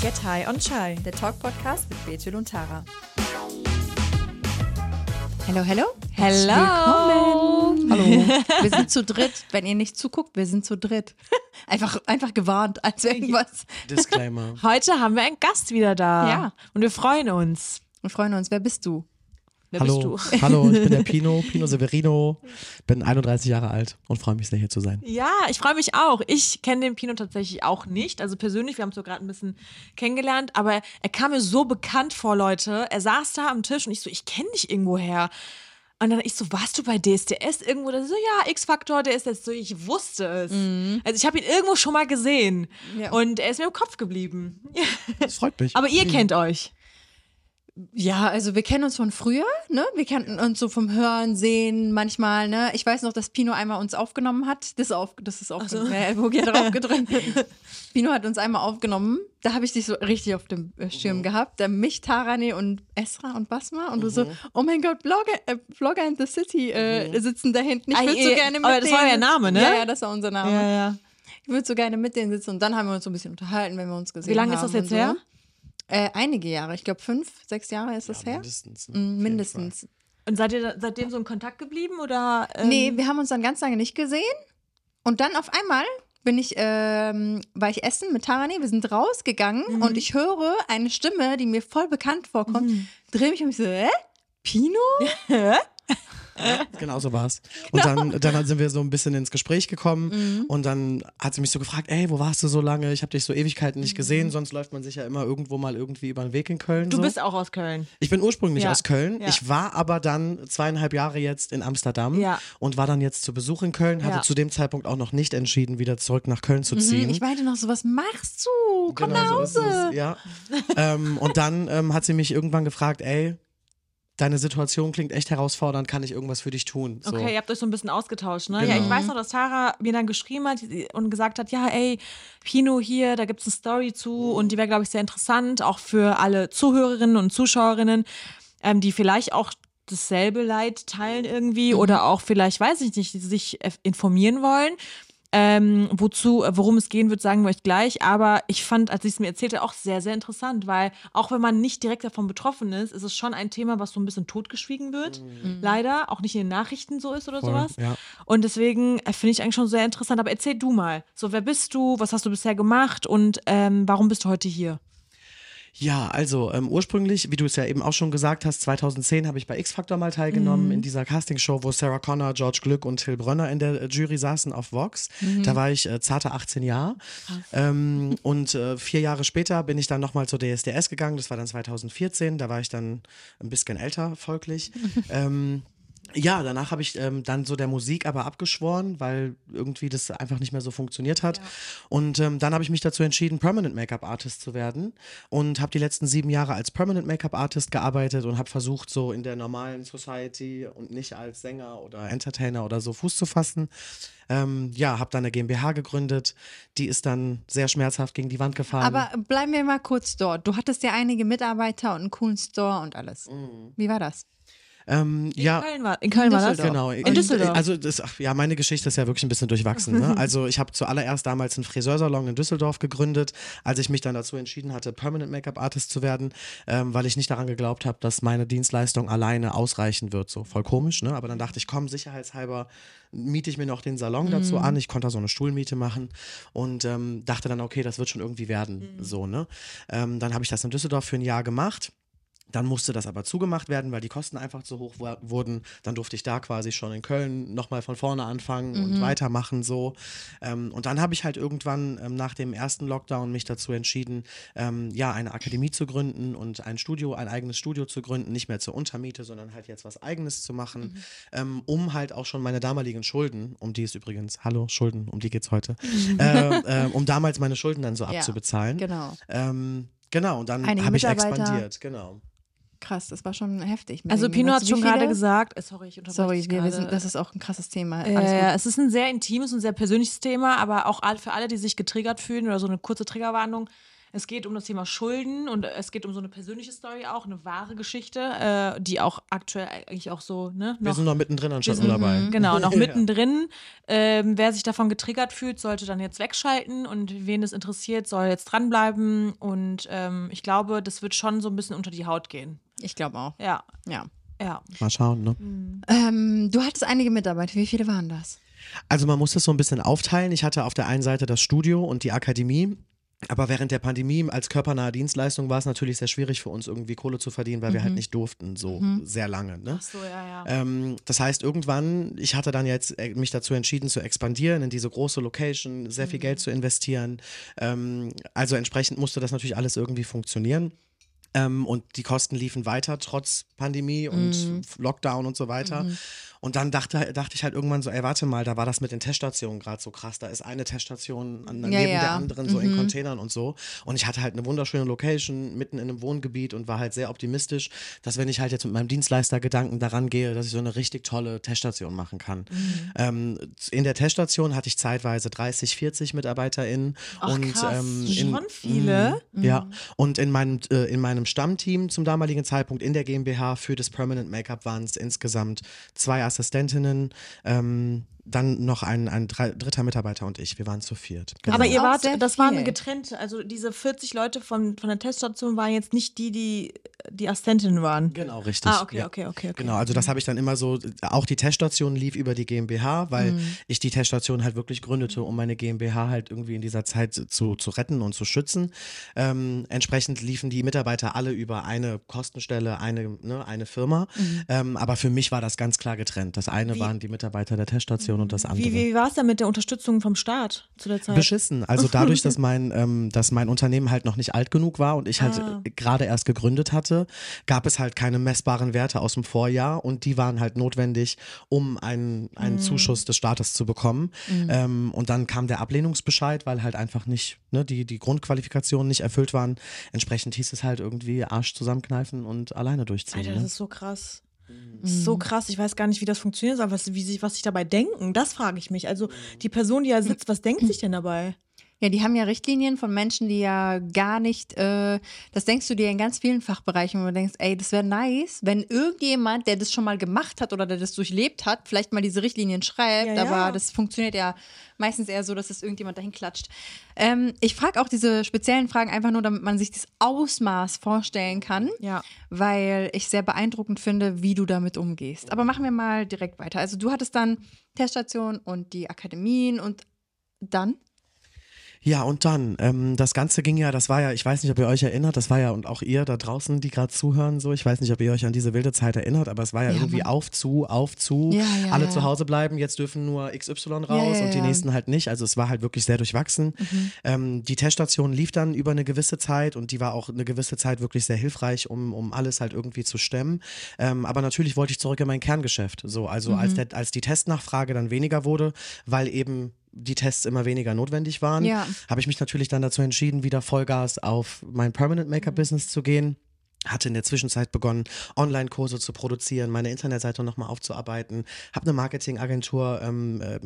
Get High on Chai, der Talk-Podcast mit Bethel und Tara. Hallo, hallo. Hello. Willkommen. Hallo. Wir sind zu dritt. Wenn ihr nicht zuguckt, wir sind zu dritt. Einfach, einfach gewarnt als irgendwas. Disclaimer. Heute haben wir einen Gast wieder da. Ja. Und wir freuen uns. Wir freuen uns. Wer bist du? Wer Hallo. bist du? Hallo, ich bin der Pino, Pino Severino, bin 31 Jahre alt und freue mich sehr hier zu sein. Ja, ich freue mich auch. Ich kenne den Pino tatsächlich auch nicht. Also persönlich, wir haben es so gerade ein bisschen kennengelernt, aber er kam mir so bekannt vor, Leute. Er saß da am Tisch und ich so, ich kenne dich irgendwo her. Und dann ich so, warst du bei DSDS irgendwo? Der so, ja, X-Faktor, der ist jetzt so, ich wusste es. Also ich habe ihn irgendwo schon mal gesehen. Ja. Und er ist mir im Kopf geblieben. Das freut mich. Aber ihr kennt euch. Ja, also wir kennen uns von früher, ne? Wir kannten uns so vom Hören, Sehen manchmal, ne? Ich weiß noch, dass Pino einmal uns aufgenommen hat. Das ist auf, das ist aufgenommen. Ja, Elbogi hat drauf gedrückt. Pino hat uns einmal aufgenommen. Da habe ich dich so richtig auf dem äh, Schirm gehabt. Da mich, Tarane und Esra und Basma und du so, oh mein Gott, Blogger, äh, Blogger in the City äh, sitzen da hinten. Ich Ah, würde so gerne mit aber das denen. war euer Name, ne? Ja, ja, das war unser Name. ja. Ich würde so gerne mit denen sitzen und dann haben wir uns so ein bisschen unterhalten, wenn wir uns gesehen Wie haben. lange ist das jetzt so. her? Äh, einige Jahre, ich glaube fünf, sechs Jahre ist das Ja, her. mindestens. Mm, ne? Jeden Mindestens. Und seid ihr da- seitdem so in Kontakt geblieben oder? Ähm, Nee, wir haben uns dann ganz lange nicht gesehen. Und dann auf einmal bin ich, ähm, war ich essen mit Tarani, wir sind rausgegangen Mhm. und ich höre eine Stimme, die mir voll bekannt vorkommt, drehe mich um mich so, hä? Pino? Genau so war's. Und dann, dann sind wir so ein bisschen ins Gespräch gekommen Mhm. und dann hat sie mich so gefragt, ey, wo warst du so lange? Ich habe dich so Ewigkeiten nicht Mhm. gesehen, sonst läuft man sich ja immer irgendwo mal irgendwie über den Weg in Köln. Du so. bist auch aus Köln. Ich bin ursprünglich Ja. aus Köln. Ja. Ich war aber dann zweieinhalb Jahre jetzt in Amsterdam Ja. und war dann jetzt zu Besuch in Köln. Hatte zu dem Zeitpunkt auch noch nicht entschieden, wieder zurück nach Köln zu ziehen. Mhm, Ich meinte noch so, was machst du? Komm nach Genau so ist Hause. es, ja. ähm, und dann ähm, hat sie mich irgendwann gefragt, ey, deine Situation klingt echt herausfordernd, kann ich irgendwas für dich tun? So. Okay, ihr habt euch so ein bisschen ausgetauscht, ne? Ja, Genau. ich weiß noch, dass Tara mir dann geschrieben hat und gesagt hat, ja, ey, Pino hier, da gibt's eine Story zu und die wäre, glaube ich, sehr interessant, auch für alle Zuhörerinnen und Zuschauerinnen, ähm, die vielleicht auch dasselbe Leid teilen irgendwie oder auch vielleicht, weiß ich nicht, sich informieren wollen. Ähm, wozu, worum es gehen wird, sagen wir euch gleich. Aber ich fand, als ich es mir erzählte, auch sehr, sehr interessant, weil auch wenn man nicht direkt davon betroffen ist, ist es schon ein Thema, was so ein bisschen totgeschwiegen wird. Leider, auch nicht in den Nachrichten so ist oder Voll, sowas. ja. Und deswegen äh, finde ich eigentlich schon sehr interessant. Aber erzähl du mal. So, wer bist du? Was hast du bisher gemacht? Und ähm, warum bist du heute hier? Ja, also ähm, ursprünglich, wie du es ja eben auch schon gesagt hast, 2010 habe ich bei X-Factor mal teilgenommen, Mhm. in dieser Castingshow, wo Sarah Connor, George Glück und Till Brönner in der äh, Jury saßen auf Vox. Mhm. Da war ich äh, zarte 18 Jahre. Ähm, und äh, vier Jahre später bin ich dann nochmal zur DSDS gegangen, das war dann 2014, da war ich dann ein bisschen älter, folglich. ähm, ja, danach habe ich ähm, dann so der Musik aber abgeschworen, weil irgendwie das einfach nicht mehr so funktioniert hat. Und ähm, dann habe ich mich dazu entschieden, Permanent Make-up Artist zu werden und habe die letzten sieben Jahre als Permanent Make-up Artist gearbeitet und habe versucht, so in der normalen Society und nicht als Sänger oder Entertainer oder so Fuß zu fassen. Ähm, ja, habe dann eine GmbH gegründet. Die ist dann sehr schmerzhaft gegen die Wand gefahren. Aber bleiben wir mal kurz dort. Du hattest ja einige Mitarbeiter und einen coolen Store und alles. Wie war das? Ähm, ja, Köln war, in Köln war das? Genau. In Düsseldorf. Also das, ach, ja, meine Geschichte ist ja wirklich ein bisschen durchwachsen. Ne? Also ich habe zuallererst damals einen Friseursalon in Düsseldorf gegründet, als ich mich dann dazu entschieden hatte, Permanent Make-up Artist zu werden, ähm, weil ich nicht daran geglaubt habe, dass meine Dienstleistung alleine ausreichen wird. So voll komisch, ne? Aber dann dachte ich, komm, sicherheitshalber miete ich mir noch den Salon dazu an. Ich konnte da so eine Stuhlmiete machen und ähm, dachte dann, okay, das wird schon irgendwie werden. So, ne? Ähm, dann habe ich das in Düsseldorf für ein Jahr gemacht. Dann musste das aber zugemacht werden, weil die Kosten einfach zu hoch wurden. Dann durfte ich da quasi schon in Köln nochmal von vorne anfangen und weitermachen so. Ähm, und dann habe ich halt irgendwann ähm, nach dem ersten Lockdown mich dazu entschieden, ähm, ja, eine Akademie zu gründen und ein Studio, ein eigenes Studio zu gründen, nicht mehr zur Untermiete, sondern halt jetzt was eigenes zu machen, ähm, um halt auch schon meine damaligen Schulden, um die es übrigens, hallo, Schulden, um die geht's heute, äh, äh, um damals meine Schulden dann so Ja, abzubezahlen. Genau. Ähm, genau, und dann habe ich expandiert, genau. Krass, das war schon heftig. Also Pino hat schon gerade gesagt, äh, sorry, ich unterbreche Sorry, wir, sind, das ist auch ein krasses Thema. Gut. es ist ein sehr intimes und sehr persönliches Thema, aber auch für alle, die sich getriggert fühlen oder so eine kurze Triggerwarnung. Es geht um das Thema Schulden und es geht um so eine persönliche Story auch, eine wahre Geschichte, äh, die auch aktuell eigentlich auch so, ne? Wir noch- sind noch mittendrin anstatt wir nur sind- dabei. Genau, noch mittendrin. Ähm, wer sich davon getriggert fühlt, sollte dann jetzt wegschalten und wen es interessiert, soll jetzt dranbleiben. Und ähm, ich glaube, das wird schon so ein bisschen unter die Haut gehen. Ich glaube auch. Ja, Ja. ja. Mal schauen, ne? Ähm, du hattest einige Mitarbeiter. Wie viele waren das? Also man muss das so ein bisschen aufteilen. Ich hatte auf der einen Seite das Studio und die Akademie. Aber während der Pandemie als körpernahe Dienstleistung war es natürlich sehr schwierig für uns irgendwie Kohle zu verdienen, weil wir halt nicht durften, so sehr lange. Ne? Ach so, ja, ja. Ähm, das heißt, irgendwann, ich hatte dann jetzt äh, mich dazu entschieden zu expandieren, in diese große Location, sehr viel Geld zu investieren. Ähm, also entsprechend musste das natürlich alles irgendwie funktionieren. Ähm, und die Kosten liefen weiter, trotz Pandemie und Lockdown und so weiter. Und dann dachte, dachte ich halt irgendwann so, ey, warte mal, da war das mit den Teststationen gerade so krass. Da ist eine Teststation an, Ja, neben ja. der anderen, so in Containern und so. Und ich hatte halt eine wunderschöne Location mitten in einem Wohngebiet und war halt sehr optimistisch, dass wenn ich halt jetzt mit meinem Dienstleistergedanken daran gehe, dass ich so eine richtig tolle Teststation machen kann. Ähm, in der Teststation hatte ich zeitweise 30, 40 MitarbeiterInnen. Ach, und, krass. ähm, in, Schon viele. ja, und in meinem, äh, in meinem Stammteam zum damaligen Zeitpunkt in der GmbH für das Permanent Make-up waren es insgesamt zwei Assistentinnen, ähm, dann noch ein, ein dritter Mitarbeiter und ich. Wir waren zu viert. Genau. Aber ihr wart, das war viel. eine getrennte, also diese 40 Leute von, von der Teststation waren jetzt nicht die, die die Assistentinnen waren. Genau, richtig. Ah, okay, ja. okay, okay, okay. Genau, also das habe ich dann immer so, auch die Teststation lief über die GmbH, weil Mhm. ich die Teststation halt wirklich gründete, um meine GmbH halt irgendwie in dieser Zeit zu, zu retten und zu schützen. Ähm, entsprechend liefen die Mitarbeiter alle über eine Kostenstelle, eine, ne, eine Firma. Mhm. Ähm, aber für mich war das ganz klar getrennt. Das eine waren die Mitarbeiter der Teststation und das andere. Wie, wie war es denn mit der Unterstützung vom Staat zu der Zeit? Beschissen. Also dadurch, dass mein, ähm, dass mein Unternehmen halt noch nicht alt genug war und ich halt Ah. gerade erst gegründet hatte, gab es halt keine messbaren Werte aus dem Vorjahr und die waren halt notwendig, um einen, einen Mhm. Zuschuss des Staates zu bekommen. Ähm, und dann kam der Ablehnungsbescheid, weil halt einfach nicht, ne, die, die Grundqualifikationen nicht erfüllt waren. Entsprechend hieß es halt irgendwie Arsch zusammenkneifen und alleine durchziehen. Alter, ne? das ist so krass. Das ist so krass. Ich weiß gar nicht, wie das funktioniert, aber was, wie sich, was sich dabei denken, das frage ich mich. Also die Person, die da sitzt, was denkt sich denn dabei? Ja, die haben ja Richtlinien von Menschen, die ja gar nicht, äh, das denkst du dir in ganz vielen Fachbereichen, wo du denkst, ey, das wäre nice, wenn irgendjemand, der das schon mal gemacht hat oder der das durchlebt hat, vielleicht mal diese Richtlinien schreibt, Ja, ja. aber das funktioniert ja meistens eher so, dass es irgendjemand dahin klatscht. Ähm, ich frage auch diese speziellen Fragen einfach nur, damit man sich das Ausmaß vorstellen kann, Ja. weil ich sehr beeindruckend finde, wie du damit umgehst. Aber machen wir mal direkt weiter. Also du hattest dann Teststation und die Akademien und dann? Ja, und dann, ähm, das Ganze ging ja, das war ja, ich weiß nicht, ob ihr euch erinnert, das war ja, und auch ihr da draußen, die gerade zuhören, so, ich weiß nicht, ob ihr euch an diese wilde Zeit erinnert, aber es war ja, Ja, irgendwie Mann. auf, zu, auf, zu, Ja, ja, alle zu Hause bleiben, jetzt dürfen nur XY raus und die nächsten halt nicht, also es war halt wirklich sehr durchwachsen. Mhm. Ähm, die Teststation lief dann über eine gewisse Zeit und die war auch eine gewisse Zeit wirklich sehr hilfreich, um, um alles halt irgendwie zu stemmen. Ähm, aber natürlich wollte ich zurück in mein Kerngeschäft, so, also Mhm. als, der, als die Testnachfrage dann weniger wurde, weil eben die Tests immer weniger notwendig waren, Ja. habe ich mich natürlich dann dazu entschieden, wieder Vollgas auf mein Permanent Maker Business zu gehen. Hatte in der Zwischenzeit begonnen, Online-Kurse zu produzieren, meine Internetseite nochmal aufzuarbeiten, habe eine Marketingagentur, ähm, äh,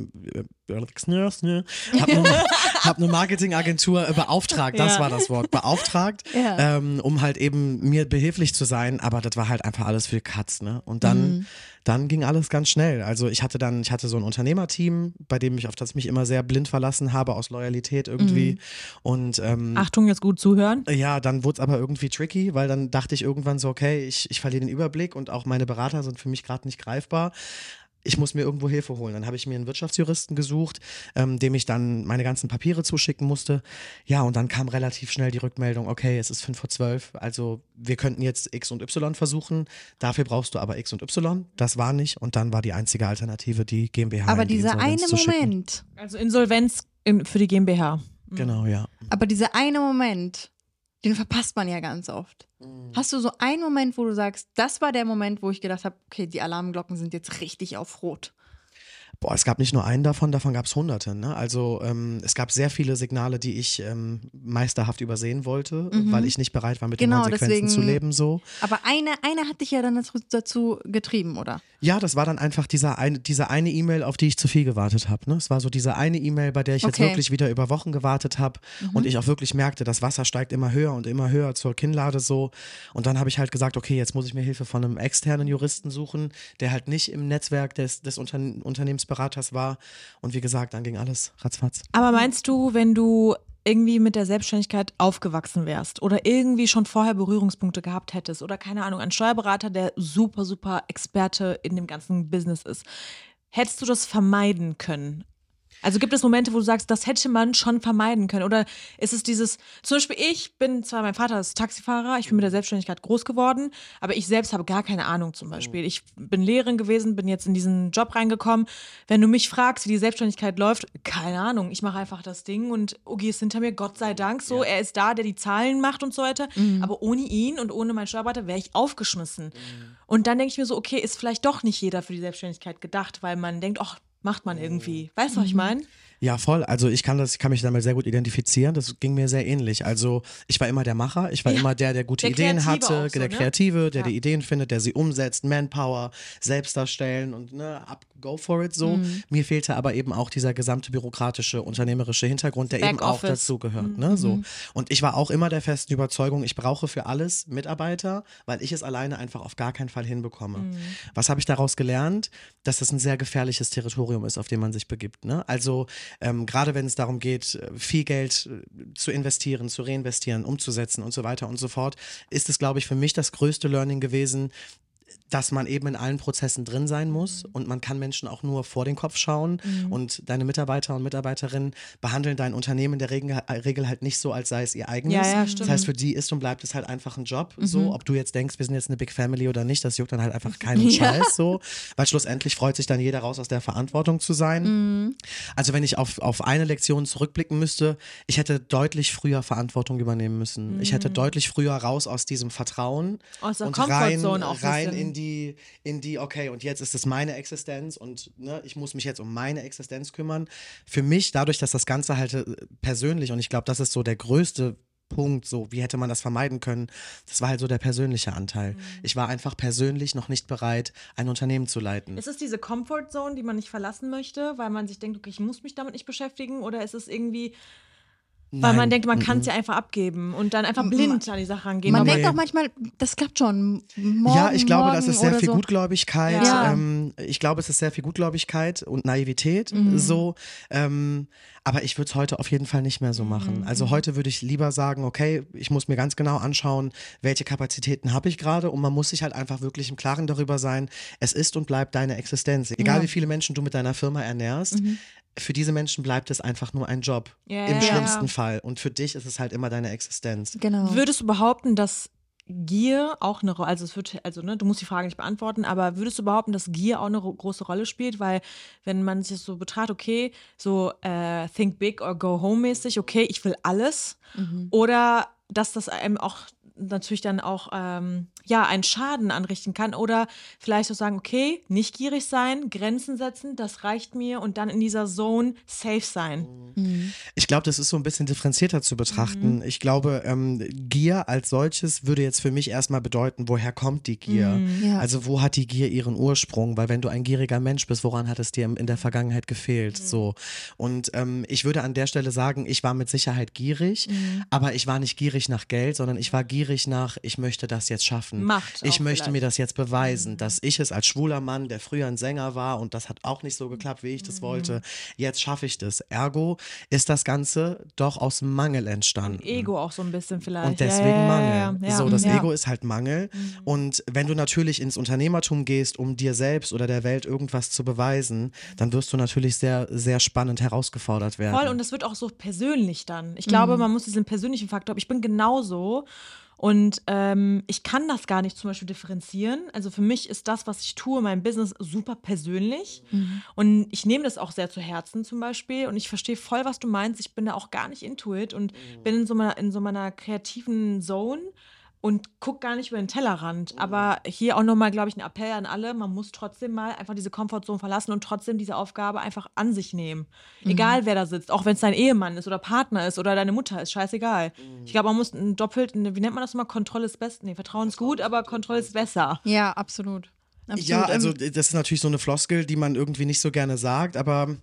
habe eine, hab eine Marketingagentur äh, beauftragt, das Ja. war das Wort, beauftragt, Ja. ähm, um halt eben mir behilflich zu sein, aber das war halt einfach alles für Katz, ne? Und dann, dann ging alles ganz schnell. Also ich hatte dann, ich hatte so ein Unternehmerteam, bei dem ich, auf das ich mich immer sehr blind verlassen habe, aus Loyalität irgendwie. Und ähm, Achtung, jetzt gut zuhören. ja, dann wurde es aber irgendwie tricky, weil dann dachte ich irgendwann so, okay, ich, ich verliere den Überblick und auch meine Berater sind für mich gerade nicht greifbar. Ich muss mir irgendwo Hilfe holen. Dann habe ich mir einen Wirtschaftsjuristen gesucht, ähm, dem ich dann meine ganzen Papiere zuschicken musste. Ja, und dann kam relativ schnell die Rückmeldung, okay, es ist fünf vor zwölf, also wir könnten jetzt X und Y versuchen, dafür brauchst du aber X und Y. Das war nicht und dann war die einzige Alternative die GmbH. Aber die dieser eine zu schicken. Moment, Also Insolvenz in, für die GmbH. Genau, ja. aber dieser eine Moment, den verpasst man ja ganz oft. Hast du so einen Moment, wo du sagst, das war der Moment, wo ich gedacht habe, okay, die Alarmglocken sind jetzt richtig auf Rot. Boah, es gab nicht nur einen davon, davon gab es hunderte. Ne? Also ähm, es gab sehr viele Signale, die ich ähm, meisterhaft übersehen wollte, weil ich nicht bereit war, mit Mhm. Genau, den Konsequenzen deswegen- zu leben. So. Aber eine, eine hat dich ja dann dazu, dazu getrieben, oder? Ja, das war dann einfach dieser eine, diese eine E-Mail, auf die ich zu viel gewartet habe. Ne? Es war so diese eine E-Mail, bei der ich jetzt Okay. wirklich wieder über Wochen gewartet habe und ich auch wirklich merkte, das Wasser steigt immer höher und immer höher zur Kinnlade so. Und dann habe ich halt gesagt, okay, jetzt muss ich mir Hilfe von einem externen Juristen suchen, der halt nicht im Netzwerk des, des Unterne Unternehmensberaters war. Und wie gesagt, dann ging alles ratzfatz. Aber meinst du, wenn du irgendwie mit der Selbstständigkeit aufgewachsen wärst oder irgendwie schon vorher Berührungspunkte gehabt hättest oder keine Ahnung, ein Steuerberater, der super, super Experte in dem ganzen Business ist, hättest du das vermeiden können? Also gibt es Momente, wo du sagst, das hätte man schon vermeiden können? Oder ist es dieses, zum Beispiel ich bin zwar, mein Vater ist Taxifahrer, ich bin mit der Selbstständigkeit groß geworden, aber ich selbst habe gar keine Ahnung zum Beispiel. Ich bin Lehrerin gewesen, bin jetzt in diesen Job reingekommen. Wenn du mich fragst, wie die Selbstständigkeit läuft, keine Ahnung, ich mache einfach das Ding und Ugi ist hinter mir, Gott sei Dank so, er ist da, der die Zahlen macht und so weiter. Aber ohne ihn und ohne meinen Steuerberater wäre ich aufgeschmissen. Und dann denke ich mir so, okay, ist vielleicht doch nicht jeder für die Selbstständigkeit gedacht, weil man denkt, ach, macht man irgendwie. Weißt du, was ich meine? Ja, voll. Also ich kann das, ich kann mich damit sehr gut identifizieren. Das ging mir sehr ähnlich. Also ich war immer der Macher, ich war Ja. immer der, der gute Der Ideen hatte, auch so, der ne? Kreative, der Ja. die Ideen findet, der sie umsetzt, Manpower, selbst darstellen und ne, up, go for it so. Mhm. Mir fehlte aber eben auch dieser gesamte bürokratische, unternehmerische Hintergrund, der eben auch Backoffice. dazu gehört. Mhm. Ne, so. Und ich war auch immer der festen Überzeugung, ich brauche für alles Mitarbeiter, weil ich es alleine einfach auf gar keinen Fall hinbekomme. Mhm. Was habe ich daraus gelernt? Dass das ein sehr gefährliches Territorium ist, auf dem man sich begibt. Ne? Also ähm, gerade wenn es darum geht, äh, viel Geld äh, zu investieren, zu reinvestieren, umzusetzen und so weiter und so fort, ist es, glaube ich, für mich das größte Learning gewesen, dass man eben in allen Prozessen drin sein muss und man kann Menschen auch nur vor den Kopf schauen und deine Mitarbeiter und Mitarbeiterinnen behandeln dein Unternehmen in der Regel, halt nicht so, als sei es ihr eigenes. Ja, ja, das heißt, für die ist und bleibt es halt einfach ein Job. So, ob du jetzt denkst, wir sind jetzt eine Big Family oder nicht, das juckt dann halt einfach keinen Scheiß so, weil schlussendlich freut sich dann jeder raus, aus der Verantwortung zu sein. Also wenn ich auf, auf eine Lektion zurückblicken müsste, ich hätte deutlich früher Verantwortung übernehmen müssen. Ich hätte deutlich früher raus aus diesem Vertrauen Aus der und rein, rein in die, in die, okay, und jetzt ist es meine Existenz und ne, ich muss mich jetzt um meine Existenz kümmern. Für mich, dadurch, dass das Ganze halt äh, persönlich, und ich glaube, das ist so der größte Punkt, so, wie hätte man das vermeiden können? Das war halt so der persönliche Anteil. Mhm. Ich war einfach persönlich noch nicht bereit, ein Unternehmen zu leiten. Ist es diese Comfort Zone, die man nicht verlassen möchte, weil man sich denkt, okay, ich muss mich damit nicht beschäftigen? Oder ist es irgendwie, weil Nein. man denkt, man kann es ja einfach abgeben und dann einfach blind an die Sache rangehen? Man denkt auch manchmal, das klappt schon. Morgen, ja, ich glaube, das ist sehr viel so. Gutgläubigkeit. Ja. Ähm, ich glaube, es ist sehr viel Gutgläubigkeit und Naivität Mhm. so. Ähm, aber ich würde es heute auf jeden Fall nicht mehr so machen. Mhm. Also heute würde ich lieber sagen, okay, ich muss mir ganz genau anschauen, welche Kapazitäten habe ich gerade und man muss sich halt einfach wirklich im Klaren darüber sein, es ist und bleibt deine Existenz. Egal Ja. Mhm. wie viele Menschen du mit deiner Firma ernährst. Für diese Menschen bleibt es einfach nur ein Job. Ja, Im schlimmsten ja. Fall. Und für dich ist es halt immer deine Existenz. Genau. Würdest du behaupten, dass Gier auch eine Rolle, also es wird, also ne, du musst die Frage nicht beantworten, aber würdest du behaupten, dass Gier auch eine ro- große Rolle spielt? Weil wenn man sich das so betrachtet, okay, so äh, think big or go home mäßig, okay, ich will alles. Oder dass das einem auch natürlich dann auch ähm, ja einen Schaden anrichten kann oder vielleicht auch sagen, okay, nicht gierig sein, Grenzen setzen, das reicht mir und dann in dieser Zone safe sein. Ich glaube, das ist so ein bisschen differenzierter zu betrachten. Mhm. Ich glaube, ähm, Gier als solches würde jetzt für mich erstmal bedeuten, woher kommt die Gier? Mhm. Ja. Also wo hat die Gier ihren Ursprung? Weil wenn du ein gieriger Mensch bist, woran hat es dir in der Vergangenheit gefehlt? Mhm. So. Und ähm, ich würde an der Stelle sagen, ich war mit Sicherheit gierig, Mhm. aber ich war nicht gierig nach Geld, sondern ich war gierig nach, ich möchte das jetzt schaffen. Macht ich möchte mir vielleicht. Mhm. das jetzt beweisen, dass ich es als schwuler Mann, der früher ein Sänger war und das hat auch nicht so geklappt, wie ich Mhm. das wollte, jetzt schaffe ich das. Ergo ist das Ganze doch aus Mangel entstanden. Ego auch so ein bisschen vielleicht. Und deswegen ja, Mangel. Ja, ja, so, das. Mhm. Ego ist halt Mangel. Und wenn du natürlich ins Unternehmertum gehst, um dir selbst oder der Welt irgendwas zu beweisen, dann wirst du natürlich sehr, sehr spannend herausgefordert werden. Voll, und das wird auch so persönlich dann. Ich glaube, man muss diesen persönlichen Faktor, ich bin genauso und ähm, ich kann das gar nicht zum Beispiel differenzieren. Also für mich ist das, was ich tue, mein Business super persönlich. Und ich nehme das auch sehr zu Herzen zum Beispiel. Und ich verstehe voll, was du meinst. Ich bin da auch gar nicht intuit und bin in so meiner, in so meiner kreativen Zone und guck gar nicht über den Tellerrand. Aber hier auch nochmal, glaube ich, ein Appell an alle, man muss trotzdem mal einfach diese Komfortzone verlassen und trotzdem diese Aufgabe einfach an sich nehmen. Egal, wer da sitzt, auch wenn es dein Ehemann ist oder Partner ist oder deine Mutter ist, scheißegal. Ich glaube, man muss ein doppelt, wie nennt man das mal, Kontrolle ist best, nee, Vertrauen ist gut, aber Kontrolle ist besser. Ja, absolut. Absolut. Ja, also das ist natürlich so eine Floskel, die man irgendwie nicht so gerne sagt, aber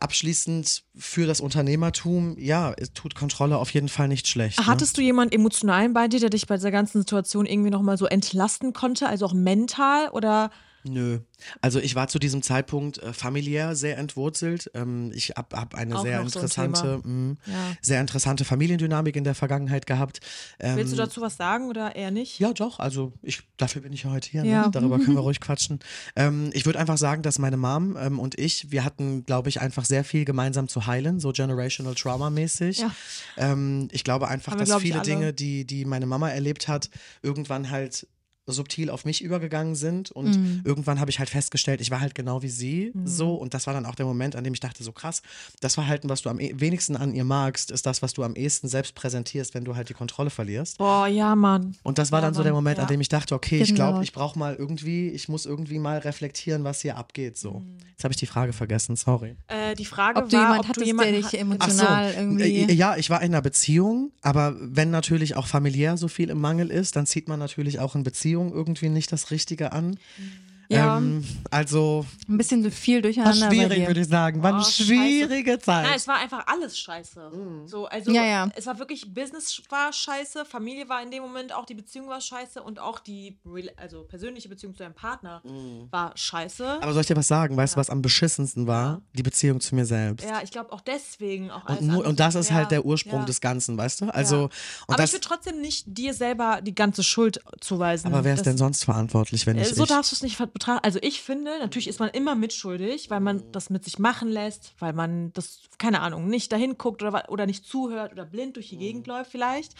abschließend für das Unternehmertum, ja, tut Kontrolle auf jeden Fall nicht schlecht. Ne? Hattest du jemanden emotionalen bei dir, der dich bei dieser ganzen Situation irgendwie nochmal so entlasten konnte, also auch mental oder? Nö. Also ich war zu diesem Zeitpunkt äh, familiär sehr entwurzelt. Ähm, ich habe hab eine Auch sehr noch so ein interessante, mh, Ja. sehr interessante Familiendynamik in der Vergangenheit gehabt. Ähm, Willst du dazu was sagen oder eher nicht? Ja, doch. Also ich, dafür bin ich ja heute hier. Ja. Ne? Darüber können wir ruhig quatschen. Ähm, ich würde einfach sagen, dass meine Mom ähm, und ich, wir hatten, glaube ich, einfach sehr viel gemeinsam zu heilen, so generational Trauma mäßig. Ja. Ähm, ich glaube einfach, Haben wir, dass glaub ich, viele. Dinge, die, die meine Mama erlebt hat, irgendwann halt subtil auf mich übergegangen sind und Mhm. irgendwann habe ich halt festgestellt, ich war halt genau wie sie so und das war dann auch der Moment, an dem ich dachte, so krass, das Verhalten, was du am e- wenigsten an ihr magst, ist das, was du am ehesten selbst präsentierst, wenn du halt die Kontrolle verlierst. Boah, ja, Mann. Und das war Ja, dann so der Moment, an ja. dem ich dachte, okay, ich Genau. glaube, ich brauche mal irgendwie, ich muss irgendwie mal reflektieren, was hier abgeht. So. Mhm. Jetzt habe ich die Frage vergessen, sorry. Äh, die Frage ob du war, jemand ob du hattest, jemanden der dich emotional irgendwie. Äh, Ja, ich war in einer Beziehung, aber wenn natürlich auch familiär so viel im Mangel ist, dann zieht man natürlich auch in Beziehung irgendwie nicht das Richtige an. Ja. Ähm, also ein bisschen so viel war durcheinander bei schwierig, würde ich sagen. War eine Oh, scheiße. schwierige Zeit. Nein, es war einfach alles scheiße. So, also Ja, ja. es war wirklich, Business war scheiße, Familie war in dem Moment auch, die Beziehung war scheiße und auch die also persönliche Beziehung zu deinem Partner war scheiße. aber soll ich dir was sagen? Weißt du, was am beschissensten war? Die Beziehung zu mir selbst. ja, ich glaube auch deswegen auch alles Und, nur, und das ist ja, halt der Ursprung ja. des Ganzen, weißt du? Also, Ja. und Aber das, ich würde trotzdem nicht dir selber die ganze Schuld zuweisen. aber wer ist denn sonst verantwortlich, wenn Äh, nicht So ich? darfst du es nicht betrachten. Also ich finde, natürlich ist man immer mitschuldig, weil man das mit sich machen lässt, weil man das, keine Ahnung, nicht dahin guckt oder, oder nicht zuhört oder blind durch die Gegend läuft vielleicht.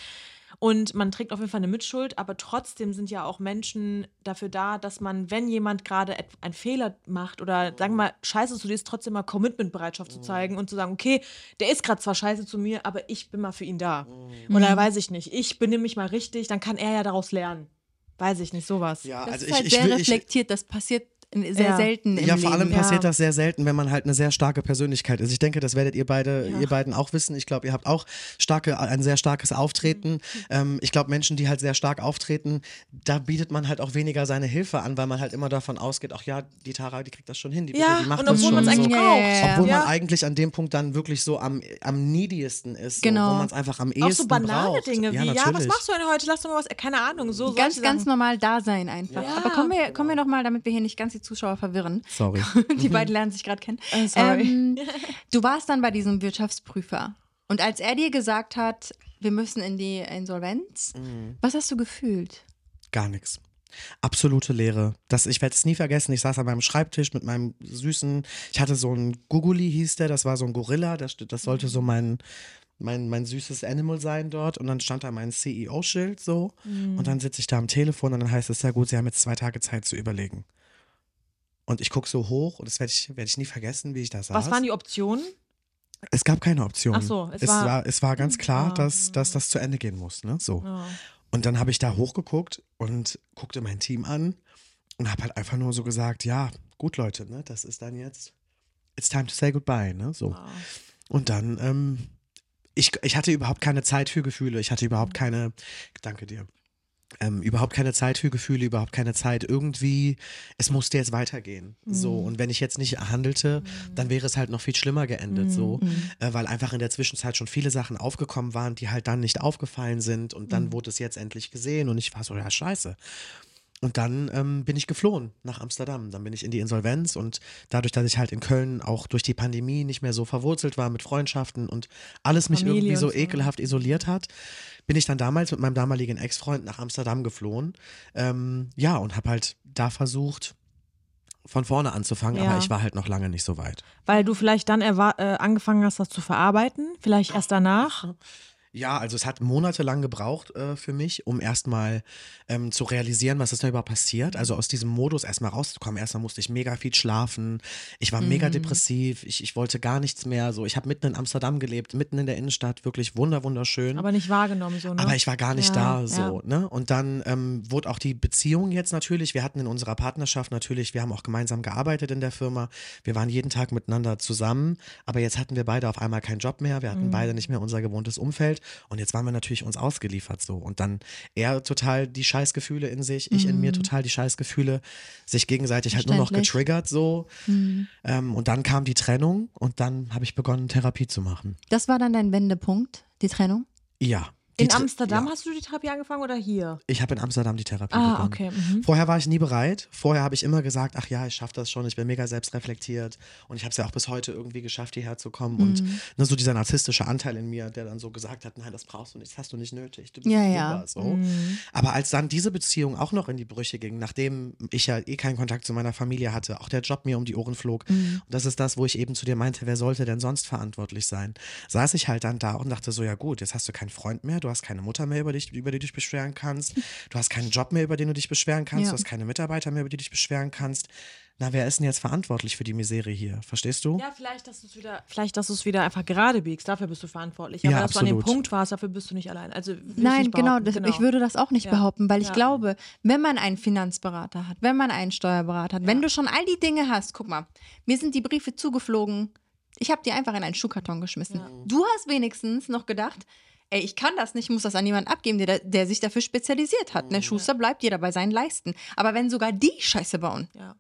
Und man trägt auf jeden Fall eine Mitschuld, aber trotzdem sind ja auch Menschen dafür da, dass man, wenn jemand gerade einen Fehler macht oder sagen wir mal, scheiße zu dir ist, trotzdem mal Commitment-Bereitschaft zu zeigen und zu sagen, okay, der ist gerade zwar scheiße zu mir, aber ich bin mal für ihn da. Oder weiß ich nicht, ich benehme mich mal richtig, dann kann er ja daraus lernen. Weiß ich nicht, sowas. ja, Das also ist ich, halt ich, sehr ich, reflektiert. Das passiert sehr Ja. selten im Ja, Leben. vor allem Ja. passiert das sehr selten, wenn man halt eine sehr starke Persönlichkeit ist. Ich denke, das werdet ihr beide, Ja. ihr beiden auch wissen. Ich glaube, ihr habt auch starke, ein sehr starkes Auftreten. Mhm. Ähm, ich glaube, Menschen, die halt sehr stark auftreten, da bietet man halt auch weniger seine Hilfe an, weil man halt immer davon ausgeht, ach ja, die Tara, die kriegt das schon hin, die, Ja, die macht und das obwohl schon. man es eigentlich so. Ja, braucht. ja, ja. Obwohl Ja. man eigentlich an dem Punkt dann wirklich so am, am neediesten ist, Genau. so, wo man es einfach am Auch ehesten so banale braucht. Dinge wie, ja, ja, was machst du denn heute? Lass doch mal was, keine Ahnung, so ganz, ganz normal da sein einfach. Ja. Aber kommen wir, kommen wir doch mal, damit wir hier nicht ganz die Zuschauer verwirren. Sorry. Die beiden lernen sich gerade kennen. Äh, sorry. Ähm, du warst dann bei diesem Wirtschaftsprüfer. Und als er dir gesagt hat, wir müssen in die Insolvenz, Mhm. was hast du gefühlt? Gar nichts. Absolute Leere. Das, ich werde es nie vergessen. Ich saß an meinem Schreibtisch mit meinem süßen, ich hatte so einen Guguli, hieß der, das war so ein Gorilla, das, das sollte so mein, mein, mein süßes Animal sein dort. Und dann stand da mein CEO-Schild so. Und dann sitze ich da am Telefon und dann heißt es, ja gut, Sie haben jetzt zwei Tage Zeit zu überlegen. Und ich gucke so hoch und das werde ich, werd ich nie vergessen, wie ich da saß. Was waren die Optionen? Es gab keine Option. Ach so, es es, war- war, es war ganz klar, Ah. dass, dass das zu Ende gehen muss. Ne? So. Ja. Und dann habe ich da hochgeguckt und guckte mein Team an und habe halt einfach nur so gesagt, ja, gut Leute, ne, das ist dann jetzt, it's time to say goodbye, ne, so. Und dann, ähm, ich, ich hatte überhaupt keine Zeit für Gefühle, ich hatte überhaupt keine, danke dir, ähm, überhaupt keine Zeit für Gefühle, überhaupt keine Zeit. Irgendwie, es musste jetzt weitergehen. So, und wenn ich jetzt nicht handelte, dann wäre es halt noch viel schlimmer geendet, so, äh, weil einfach in der Zwischenzeit schon viele Sachen aufgekommen waren, die halt dann nicht aufgefallen sind. Und dann wurde es jetzt endlich gesehen und ich war so, ja, scheiße. Und dann ähm, bin ich geflohen nach Amsterdam. Dann bin ich in die Insolvenz und dadurch, dass ich halt in Köln auch durch die Pandemie nicht mehr so verwurzelt war mit Freundschaften und alles mich Familie irgendwie so so. ekelhaft isoliert hat, bin ich dann damals mit meinem damaligen Ex-Freund nach Amsterdam geflohen. Ähm, ja, und habe halt da versucht, von vorne anzufangen, Ja. aber ich war halt noch lange nicht so weit. Weil du vielleicht dann äh, angefangen hast, das zu verarbeiten, vielleicht erst danach. Ja, also es hat monatelang gebraucht äh, für mich, um erstmal ähm, zu realisieren, was ist da überhaupt passiert. Also aus diesem Modus erstmal rauszukommen. Erstmal musste ich mega viel schlafen. Ich war Mhm. mega depressiv. Ich, ich wollte gar nichts mehr. So, ich habe mitten in Amsterdam gelebt, mitten in der Innenstadt, wirklich wunder wunderschön. Aber nicht wahrgenommen, so, ne? Aber ich war gar nicht Ja, da so, ne? Und dann ähm, wurde auch die Beziehung jetzt natürlich, wir hatten in unserer Partnerschaft natürlich, wir haben auch gemeinsam gearbeitet in der Firma, wir waren jeden Tag miteinander zusammen, aber jetzt hatten wir beide auf einmal keinen Job mehr, wir hatten Mhm. beide nicht mehr unser gewohntes Umfeld Und jetzt waren wir natürlich uns ausgeliefert so. Und dann er total die Scheißgefühle in sich, ich in mir total die Scheißgefühle, sich gegenseitig halt nur noch getriggert so. Ähm, und dann kam die Trennung und dann habe ich begonnen, Therapie zu machen. Das war dann dein Wendepunkt, die Trennung? Ja. In Amsterdam Ja. hast du die Therapie angefangen oder hier? Ich habe in Amsterdam die Therapie Ah, begonnen. okay. Mhm. Vorher war ich nie bereit. Vorher habe ich immer gesagt, ach ja, ich schaffe das schon, ich bin mega selbstreflektiert. Und ich habe es ja auch bis heute irgendwie geschafft, hierher zu kommen. Und Mhm. ne, so dieser narzisstische Anteil in mir, der dann so gesagt hat, nein, das brauchst du nicht, das hast du nicht nötig. Du bist Ja, super, ja. So. Mhm. Aber als dann diese Beziehung auch noch in die Brüche ging, nachdem ich ja eh keinen Kontakt zu meiner Familie hatte, auch der Job mir um die Ohren flog, Mhm. und das ist das, wo ich eben zu dir meinte, wer sollte denn sonst verantwortlich sein, saß ich halt dann da und dachte so, ja gut, jetzt hast du keinen Freund mehr, du hast keine Mutter mehr, über, dich, über die du dich beschweren kannst, du hast keinen Job mehr, über den du dich beschweren kannst, Ja. du hast keine Mitarbeiter mehr, über die du dich beschweren kannst. Na, wer ist denn jetzt verantwortlich für die Misere hier? Verstehst du? Ja, vielleicht, dass du es wieder, vielleicht, dass du es wieder einfach gerade biegst. Dafür bist du verantwortlich. Aber Ja, dass du an dem absolut. Punkt warst, dafür bist du nicht allein. Also Nein, genau, das, ich würde das auch nicht Ja. behaupten, weil ich Ja. glaube, wenn man einen Finanzberater hat, wenn man einen Steuerberater hat, wenn du schon all die Dinge hast, guck mal, mir sind die Briefe zugeflogen, ich habe die einfach in einen Schuhkarton geschmissen. Du hast wenigstens noch gedacht, ey, ich kann das nicht, ich muss das an jemanden abgeben, der, der sich dafür spezialisiert hat. Ne? Schuster bleibt jeder bei seinen Leisten. Aber wenn sogar die Scheiße bauen, Ja.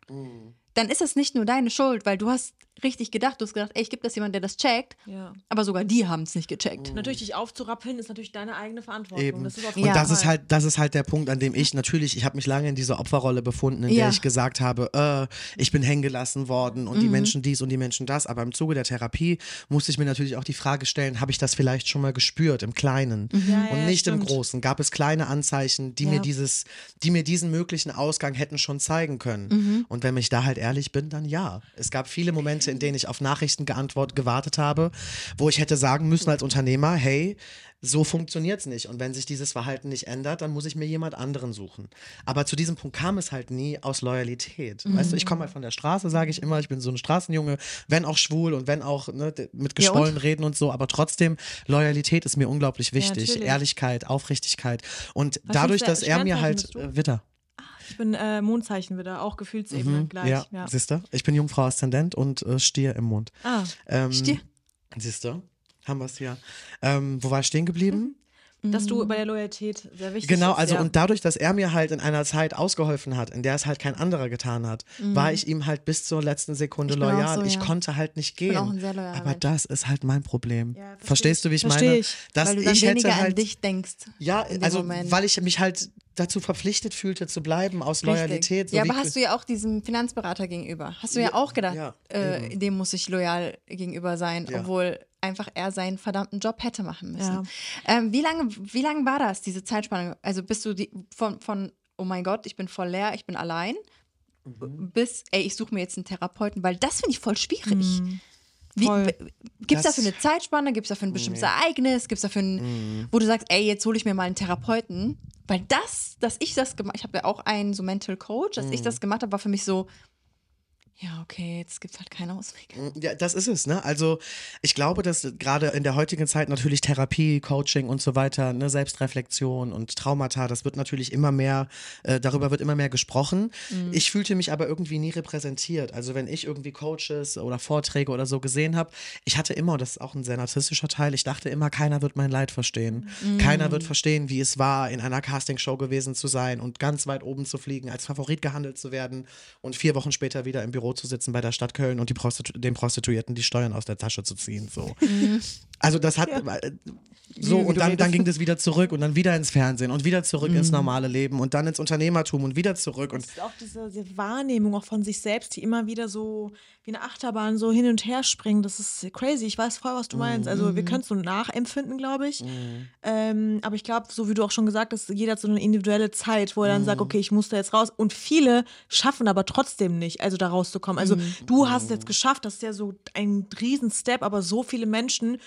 dann ist es nicht nur deine Schuld, weil du hast richtig gedacht, du hast gedacht, ey, ich gebe das jemand, der das checkt, Ja. aber sogar die haben es nicht gecheckt. Natürlich, dich aufzurappeln, ist natürlich deine eigene Verantwortung. Eben. Das ist auf und jeden das ist halt, das ist halt der Punkt, an dem ich natürlich, ich habe mich lange in dieser Opferrolle befunden, in Ja. der ich gesagt habe, äh, ich bin hängen gelassen worden und Mhm. die Menschen dies und die Menschen das. Aber im Zuge der Therapie musste ich mir natürlich auch die Frage stellen, habe ich das vielleicht schon mal gespürt im Kleinen Ja, und ja, nicht im stimmt. Großen? Gab es kleine Anzeichen, die mir Ja. dieses, die mir diesen möglichen Ausgang hätten schon zeigen können? Mhm. Und wenn ich da halt ehrlich bin, dann ja. Es gab viele Momente, in denen ich auf Nachrichten geantwortet, gewartet habe, wo ich hätte sagen müssen als Unternehmer, hey, so funktioniert es nicht. Und wenn sich dieses Verhalten nicht ändert, dann muss ich mir jemand anderen suchen. Aber zu diesem Punkt kam es halt nie aus Loyalität. Weißt du, ich komme halt von der Straße, sage ich immer, ich bin so ein Straßenjunge, wenn auch schwul und wenn auch ne, mit Ja? Geschwollen reden und so, aber trotzdem, Loyalität ist mir unglaublich wichtig. natürlich. Ehrlichkeit, Aufrichtigkeit. Und Was dadurch, dass er mir halt, äh, Witter. Ich bin äh, Mondzeichen wieder, auch Gefühlsebene gleich. Mhm. Ja, Ja. siehst du? Ich bin Jungfrau Aszendent und äh, Stier im Mond. Ah, Ähm, Stier. Siehst du? Haben wir es hier. Ähm, wo war ich stehen geblieben? dass du bei der Loyalität sehr wichtig Genau, ist. also ja. und dadurch, dass er mir halt in einer Zeit ausgeholfen hat, in der es halt kein anderer getan hat, war ich ihm halt bis zur letzten Sekunde Ich loyal. so, ich ja. konnte halt nicht gehen. Aber Mensch. das ist halt mein Problem. Ja, versteh Verstehst du, wie ich Versteh meine? ich. Dass weil du dann ich weniger halt, an dich denkst. Ja, also Moment. weil ich mich halt dazu verpflichtet fühlte zu bleiben aus Richtig. Loyalität. So ja, aber hast du ja auch diesem Finanzberater gegenüber. Hast du ja, auch gedacht, ja, äh, dem muss ich loyal gegenüber sein, Ja. obwohl einfach er seinen verdammten Job hätte machen müssen. Ja. Ähm, wie, lange, wie lange war das, diese Zeitspanne? Also bist du die, von, von, oh mein Gott, ich bin voll leer, ich bin allein, Mhm. bis, ey, ich suche mir jetzt einen Therapeuten, weil das finde ich voll schwierig. Wie, Voll. Gibt es dafür eine Zeitspanne? Gibt es dafür ein bestimmtes Ereignis? Gibt es dafür ein, Mhm. wo du sagst, ey, jetzt hole ich mir mal einen Therapeuten? Weil das, dass ich das gemacht ich habe ja auch einen so Mental Coach, dass Mhm. ich das gemacht habe, war für mich so, ja, okay, jetzt gibt es halt keinen Ausweg. Ja, das ist es, ne? Also ich glaube, dass gerade in der heutigen Zeit natürlich Therapie, Coaching und so weiter, ne, Selbstreflexion und Traumata, das wird natürlich immer mehr, äh, darüber wird immer mehr gesprochen. Mhm. Ich fühlte mich aber irgendwie nie repräsentiert. Also wenn ich irgendwie Coaches oder Vorträge oder so gesehen habe, ich hatte immer, das ist auch ein sehr narzisstischer Teil, ich dachte immer, keiner wird mein Leid verstehen. Mhm. Keiner wird verstehen, wie es war, in einer Castingshow gewesen zu sein und ganz weit oben zu fliegen, als Favorit gehandelt zu werden und vier Wochen später wieder im Büro zu sitzen bei der Stadt Köln und die Prostitu den Prostituierten die Steuern aus der Tasche zu ziehen. So. Also das hat äh, so und dann, dann ging das wieder zurück und dann wieder ins Fernsehen und wieder zurück Mhm. ins normale Leben und dann ins Unternehmertum und wieder zurück und Das ist auch diese, diese Wahrnehmung auch von sich selbst, die immer wieder so wie eine Achterbahn so hin und her springt. Das ist crazy. Ich weiß voll, was du meinst. Also Mhm. wir können es so nachempfinden, glaube ich. Ähm, aber ich glaube, so wie du auch schon gesagt hast, jeder hat so eine individuelle Zeit, wo er dann sagt, okay, ich muss da jetzt raus. Und viele schaffen aber trotzdem nicht, also da rauszukommen. Also du hast es jetzt geschafft, das ist ja so ein Riesen-Step, aber so viele Menschen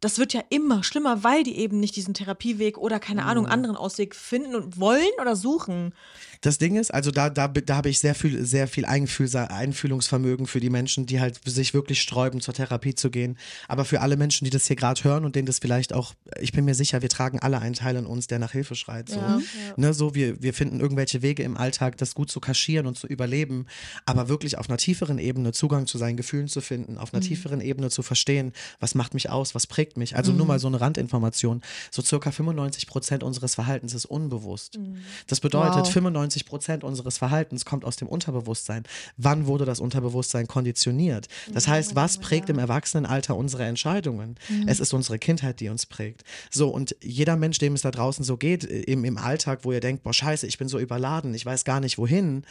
das wird ja immer schlimmer, weil die eben nicht diesen Therapieweg oder keine Ahnung, anderen Ausweg finden und wollen oder suchen. Das Ding ist, also da, da, da habe ich sehr viel, sehr viel Einfühlsa- Einfühlungsvermögen für die Menschen, die halt sich wirklich sträuben, zur Therapie zu gehen. Aber für alle Menschen, die das hier gerade hören und denen das vielleicht auch, ich bin mir sicher, wir tragen alle einen Teil in uns, der nach Hilfe schreit. So, Ja, ja. Ne, so wir, wir finden irgendwelche Wege im Alltag, das gut zu kaschieren und zu überleben, aber wirklich auf einer tieferen Ebene Zugang zu seinen Gefühlen zu finden, auf einer tieferen Ebene zu verstehen, was macht mich aus, was prägt mich. Also nur mal so eine Randinformation. So circa 95 Prozent unseres Verhaltens ist unbewusst. Das bedeutet, Wow. 95 Prozent unseres Verhaltens kommt aus dem Unterbewusstsein. Wann wurde das Unterbewusstsein konditioniert? Das heißt, was prägt im Erwachsenenalter unsere Entscheidungen? Es ist unsere Kindheit, die uns prägt. So, und jeder Mensch, dem es da draußen so geht, im, im Alltag, wo ihr denkt, boah, scheiße, ich bin so überladen, ich weiß gar nicht wohin.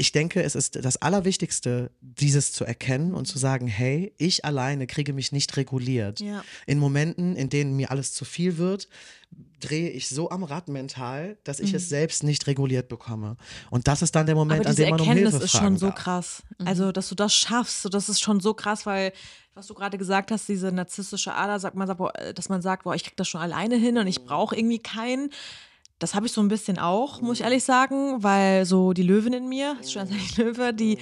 Ich denke, es ist das Allerwichtigste, dieses zu erkennen und zu sagen, hey, ich alleine kriege mich nicht reguliert. Ja. In Momenten, in denen mir alles zu viel wird, drehe ich so am Rad mental, dass ich es selbst nicht reguliert bekomme. Und das ist dann der Moment, an dem man um Erkenntnis Hilfe ist schon so darf. krass. Also, dass du das schaffst, so, das ist schon so krass, weil, was du gerade gesagt hast, diese narzisstische Ader, sagt man, äh, dass man sagt, boah, ich krieg das schon alleine hin und ich brauche irgendwie keinen. Das habe ich so ein bisschen auch, muss ich ehrlich sagen, weil so die Löwin in mir, das ist schon die Löwe, die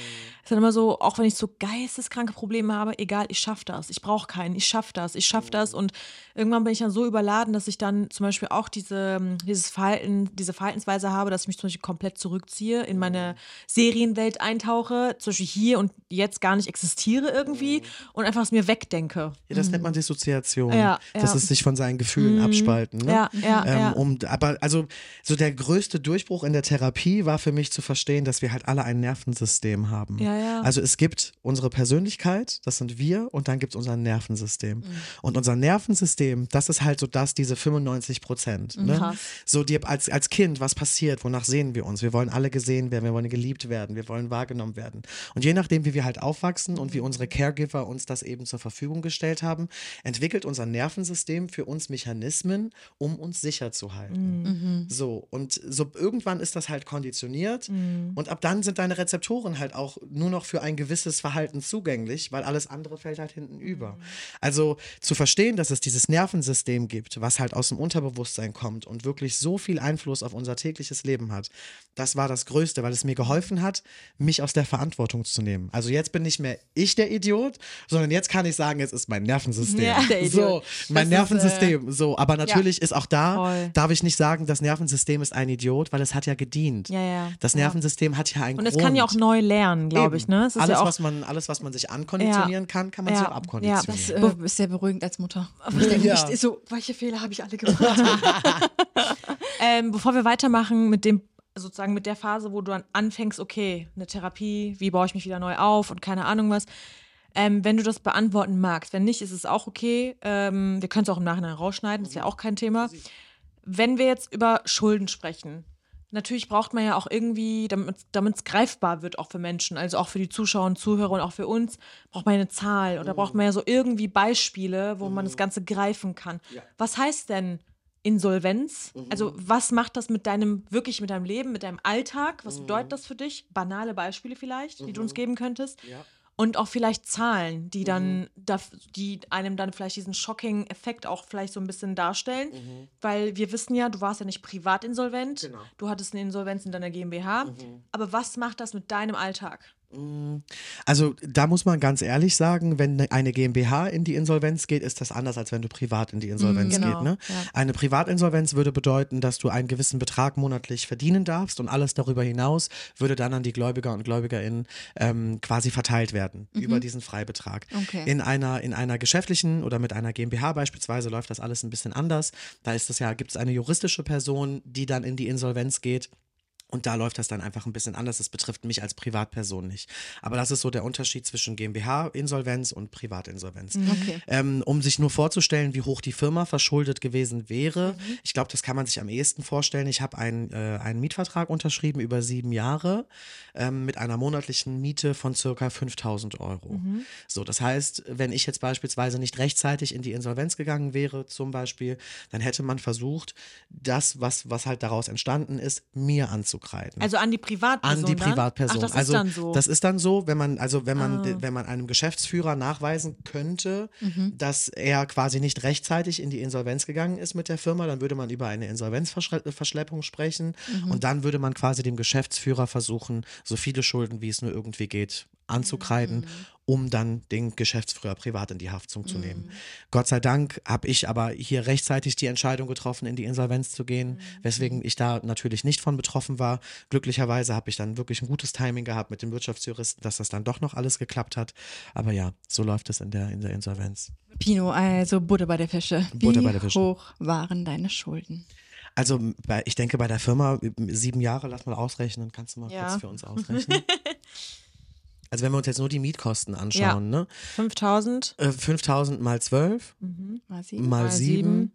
ist dann immer so, auch wenn ich so geisteskranke Probleme habe, egal, ich schaffe das, ich brauche keinen, ich schaffe das, ich schaffe das und irgendwann bin ich dann so überladen, dass ich dann zum Beispiel auch diese, dieses Verhalten, diese Verhaltensweise habe, dass ich mich zum Beispiel komplett zurückziehe, in meine Serienwelt eintauche, zum Beispiel hier und jetzt gar nicht existiere irgendwie und einfach es mir wegdenke. Ja, das nennt man Dissoziation. Ja, Das ja. Mhm. ist sich von seinen Gefühlen abspalten. Ne? Ja, ja, ähm, ja. Um, aber also so der größte Durchbruch in der Therapie war für mich zu verstehen, dass wir halt alle ein Nervensystem haben. Ja, ja. Also es gibt unsere Persönlichkeit, das sind wir, und dann gibt es unser Nervensystem. Mhm. Und unser Nervensystem, das ist halt so das, diese 95 Prozent. Ne? Krass. So dir als, als Kind, was passiert, wonach sehen wir uns? Wir wollen alle gesehen werden, wir wollen geliebt werden, wir wollen wahrgenommen werden. Und je nachdem, wie wir halt aufwachsen und wie unsere Caregiver uns das eben zur Verfügung gestellt haben, entwickelt unser Nervensystem für uns Mechanismen, um uns sicher zu halten. So, und so irgendwann ist das halt konditioniert und ab dann sind deine Rezeptoren halt auch nur noch für ein gewisses Verhalten zugänglich, weil alles andere fällt halt hinten über. Also zu verstehen, dass es dieses Nervensystem gibt, was halt aus dem Unterbewusstsein kommt und wirklich so viel Einfluss auf unser tägliches Leben hat, das war das Größte, weil es mir geholfen hat, mich aus der Verantwortung zu nehmen. Also jetzt bin nicht mehr ich der Idiot, sondern jetzt kann ich sagen, es ist mein Nervensystem. Ja, der so, Idiot. mein Das ist, äh, Nervensystem. so, aber natürlich ist auch da, Voll. darf ich nicht sagen, das Nervensystem ist ein Idiot, weil es hat ja gedient. Ja, ja. Das Nervensystem hat ja einen Und es Grund. kann ja auch neu lernen, glaube Eben. ich. Ne? Es ist alles, ja auch, was man, alles, was man sich ankonditionieren kann, kann man Ja. sich auch Ja. abkonditionieren. Das äh, ist sehr beruhigend als Mutter. Ich denke Ja. nicht so, welche Fehler habe ich alle gemacht? ähm, bevor wir weitermachen mit dem sozusagen mit der Phase, wo du dann anfängst, okay, eine Therapie, wie baue ich mich wieder neu auf und keine Ahnung was. Ähm, wenn du das beantworten magst, wenn nicht, ist es auch okay. Ähm, wir können es auch im Nachhinein rausschneiden, ist ja auch kein Thema. Wenn wir jetzt über Schulden sprechen, natürlich braucht man ja auch irgendwie, damit es greifbar wird, auch für Menschen, also auch für die Zuschauer und Zuhörer und auch für uns, braucht man ja eine Zahl oder braucht man ja so irgendwie Beispiele, wo man das Ganze greifen kann. Was heißt denn Insolvenz? Also was macht das mit deinem, wirklich mit deinem Leben, mit deinem Alltag? Was bedeutet das für dich? Banale Beispiele vielleicht, die du uns geben könntest? Und auch vielleicht Zahlen, die dann, da, die einem dann vielleicht diesen shocking Effekt auch vielleicht so ein bisschen darstellen. Weil wir wissen ja, du warst ja nicht privat insolvent, Genau. du hattest eine Insolvenz in deiner GmbH. Aber was macht das mit deinem Alltag? Also da muss man ganz ehrlich sagen, wenn eine GmbH in die Insolvenz geht, ist das anders, als wenn du privat in die Insolvenz genau, geht. Ne? ja. Eine Privatinsolvenz würde bedeuten, dass du einen gewissen Betrag monatlich verdienen darfst und alles darüber hinaus würde dann an die Gläubiger und GläubigerInnen ähm, quasi verteilt werden über diesen Freibetrag. Okay. In einer, in einer geschäftlichen oder mit einer GmbH beispielsweise läuft das alles ein bisschen anders. Da ist es ja, gibt es eine juristische Person, die dann in die Insolvenz geht. Und da läuft das dann einfach ein bisschen anders. Das betrifft mich als Privatperson nicht. Aber das ist so der Unterschied zwischen GmbH-Insolvenz und Privatinsolvenz. Okay. Ähm, um sich nur vorzustellen, wie hoch die Firma verschuldet gewesen wäre, ich glaube, das kann man sich am ehesten vorstellen. Ich habe einen, äh, einen Mietvertrag unterschrieben über sieben Jahre ähm, mit einer monatlichen Miete von circa 5000 Euro. So, das heißt, wenn ich jetzt beispielsweise nicht rechtzeitig in die Insolvenz gegangen wäre, zum Beispiel, dann hätte man versucht, das, was, was halt daraus entstanden ist, mir anzukreiden Also an die Privatperson. an die? Privatperson. Ach, das also ist dann so. Ah. das ist dann so, wenn man also wenn man wenn man einem Geschäftsführer nachweisen könnte, Mhm. dass er quasi nicht rechtzeitig in die Insolvenz gegangen ist mit der Firma, dann würde man über eine Insolvenzverschleppung sprechen Mhm. und dann würde man quasi dem Geschäftsführer versuchen, so viele Schulden wie es nur irgendwie geht anzukreiden, um dann den Geschäftsführer privat in die Haftung zu nehmen. Gott sei Dank habe ich aber hier rechtzeitig die Entscheidung getroffen, in die Insolvenz zu gehen, weswegen ich da natürlich nicht von betroffen war. Glücklicherweise habe ich dann wirklich ein gutes Timing gehabt mit dem Wirtschaftsjuristen, dass das dann doch noch alles geklappt hat. Aber ja, so läuft es in der, in der Insolvenz. Pino, also Butter bei der Fische. Wie Butter bei der Fische. hoch waren deine Schulden? Also ich denke bei der Firma sieben Jahre, lass mal ausrechnen, kannst du mal Ja. kurz für uns ausrechnen. also wenn wir uns jetzt nur die Mietkosten anschauen, ne? 5000 Äh, 5000 mal 12 Mal sieben? mal mal 7. sieben.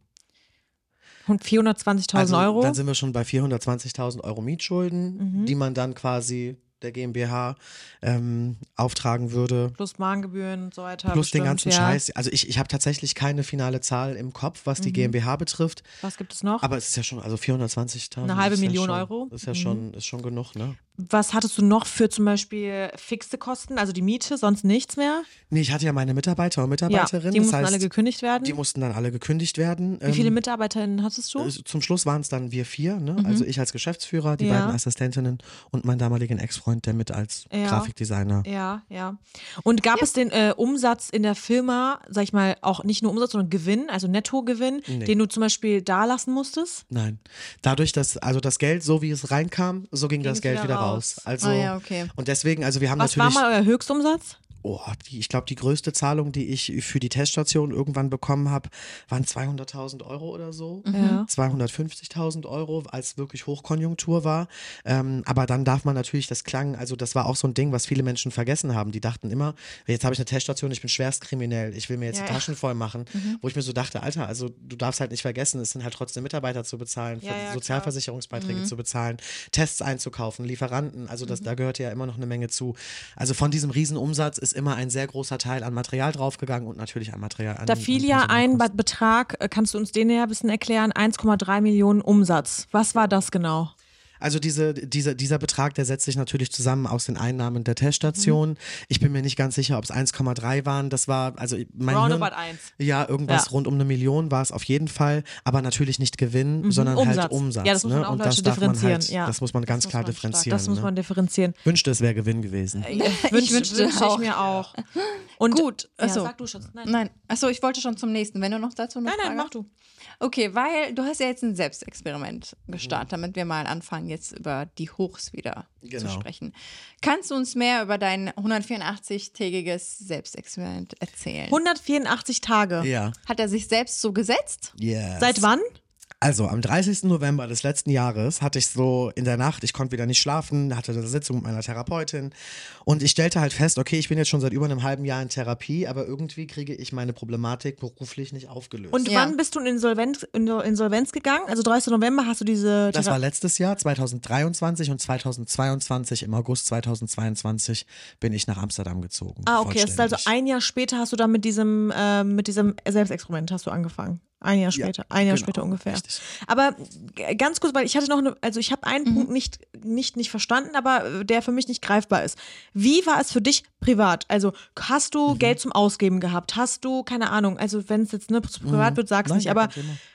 und 420.000 Also Euro. dann sind wir schon bei 420.000 Euro Mietschulden, Mhm. die man dann quasi der GmbH ähm, auftragen würde. plus Mahngebühren und so weiter. Plus den bestimmt, ganzen ja. Scheiß. Also ich, ich habe tatsächlich keine finale Zahl im Kopf, was die Mhm. GmbH betrifft. Was gibt es noch? Aber es ist ja schon, also 420.000. Eine halbe ist ja Million schon, Euro? Ist ja Mhm. schon, ist schon genug, ne? Was hattest du noch für zum Beispiel fixe Kosten, also die Miete, sonst nichts mehr? Nee, ich hatte ja meine Mitarbeiter und Ja, Mitarbeiterinnen. die das mussten heißt, alle gekündigt werden. die mussten dann alle gekündigt werden. Wie viele Ähm, Mitarbeiterinnen hattest du? Zum Schluss waren es dann wir vier, ne? Also ich als Geschäftsführer, die Mhm. Ja. beiden Assistentinnen und mein damaligen Ex-Freund, der mit als Ja. Grafikdesigner. Ja, ja. Und gab es den äh, Umsatz in der Firma, sag ich mal, auch nicht nur Umsatz, sondern Gewinn, also Nettogewinn, Nee. den du zum Beispiel da lassen musstest? Nein. Dadurch, dass, also das Geld, so wie es reinkam, so ging, das es Geld wieder wieder raus. Raus. Also, Ah ja, okay. und deswegen, also wir haben Was war natürlich. mal euer Höchstumsatz? Oh, die, ich glaube, die größte Zahlung, die ich für die Teststation irgendwann bekommen habe, waren 200.000 Euro oder so. Ja. 250.000 Euro, als wirklich Hochkonjunktur war. Ähm, aber dann darf man natürlich, das klang, also das war auch so ein Ding, was viele Menschen vergessen haben. Die dachten immer, jetzt habe ich eine Teststation, ich bin schwerstkriminell, ich will mir jetzt Ja, die ja. Taschen voll machen. Wo ich mir so dachte, Alter, also du darfst halt nicht vergessen, es sind halt trotzdem Mitarbeiter zu bezahlen, Ja, ja. Sozialversicherungsbeiträge zu bezahlen, Tests einzukaufen, Lieferanten, also Mhm. das, da gehört ja immer noch eine Menge zu. Also von diesem Riesenumsatz ist immer ein sehr großer Teil an Material draufgegangen und natürlich an Material. An, Da fiel ja ein Betrag, äh, kannst du uns den näher ein bisschen erklären? 1,3 Millionen Umsatz. Was war das genau? Also diese, diese, dieser Betrag, der setzt sich natürlich zusammen aus den Einnahmen der Teststation. Mhm. Ich bin mir nicht ganz sicher, ob es 1,3 waren. Das war, also mein Hirn, Roundabout 1. Ja, irgendwas Ja. rund um eine Million war es auf jeden Fall, aber natürlich nicht Gewinn, sondern halt Umsatz. Umsatz. Ja, das muss man ne? auch Und das man differenzieren, halt, ja. das muss man ganz muss klar man stark- differenzieren. Das muss man ne? differenzieren. Wünschte, es wäre Gewinn gewesen. Ich wünschte, wünschte wünschte auch. ich mir auch. Und Gut, Ja, achso. sag du Schatz. Nein, Nein, achso, ich wollte schon zum nächsten. Wenn du noch dazu eine nein, Frage nein, mach du. Okay, weil du hast ja jetzt ein Selbstexperiment gestartet, damit wir mal anfangen, jetzt über die Hochs wieder zu Genau. sprechen. Kannst du uns mehr über dein 184-tägiges Selbstexperiment erzählen? 184 Tage. Ja. Hat er sich selbst so gesetzt? Yes. Seit wann? Also am 30. November des letzten Jahres hatte ich so in der Nacht, ich konnte wieder nicht schlafen, hatte eine Sitzung mit meiner Therapeutin und ich stellte halt fest, okay, ich bin jetzt schon seit über einem halben Jahr in Therapie, aber irgendwie kriege ich meine Problematik beruflich nicht aufgelöst. Und Ja. wann bist du in Insolvenz, in Insolvenz gegangen? Also 30. November hast du diese. das Thera- war letztes Jahr, 2023 und 2022, im August 2022 bin ich nach Amsterdam gezogen. ah, okay. Das ist also ein Jahr später hast du dann mit diesem, äh, mit diesem Selbstexperiment hast du angefangen. Ein Jahr Ja, später, ein Jahr genau, später ungefähr. richtig. Aber g- ganz kurz, weil ich hatte noch eine, also ich habe einen Mhm. Punkt nicht, nicht, nicht verstanden, aber äh, der für mich nicht greifbar ist. Wie war es für dich privat? Also hast Mhm. du Geld zum Ausgeben gehabt? Hast du, keine Ahnung, also wenn es jetzt ne, zu privat wird, sag's Mhm. Nein, nicht, aber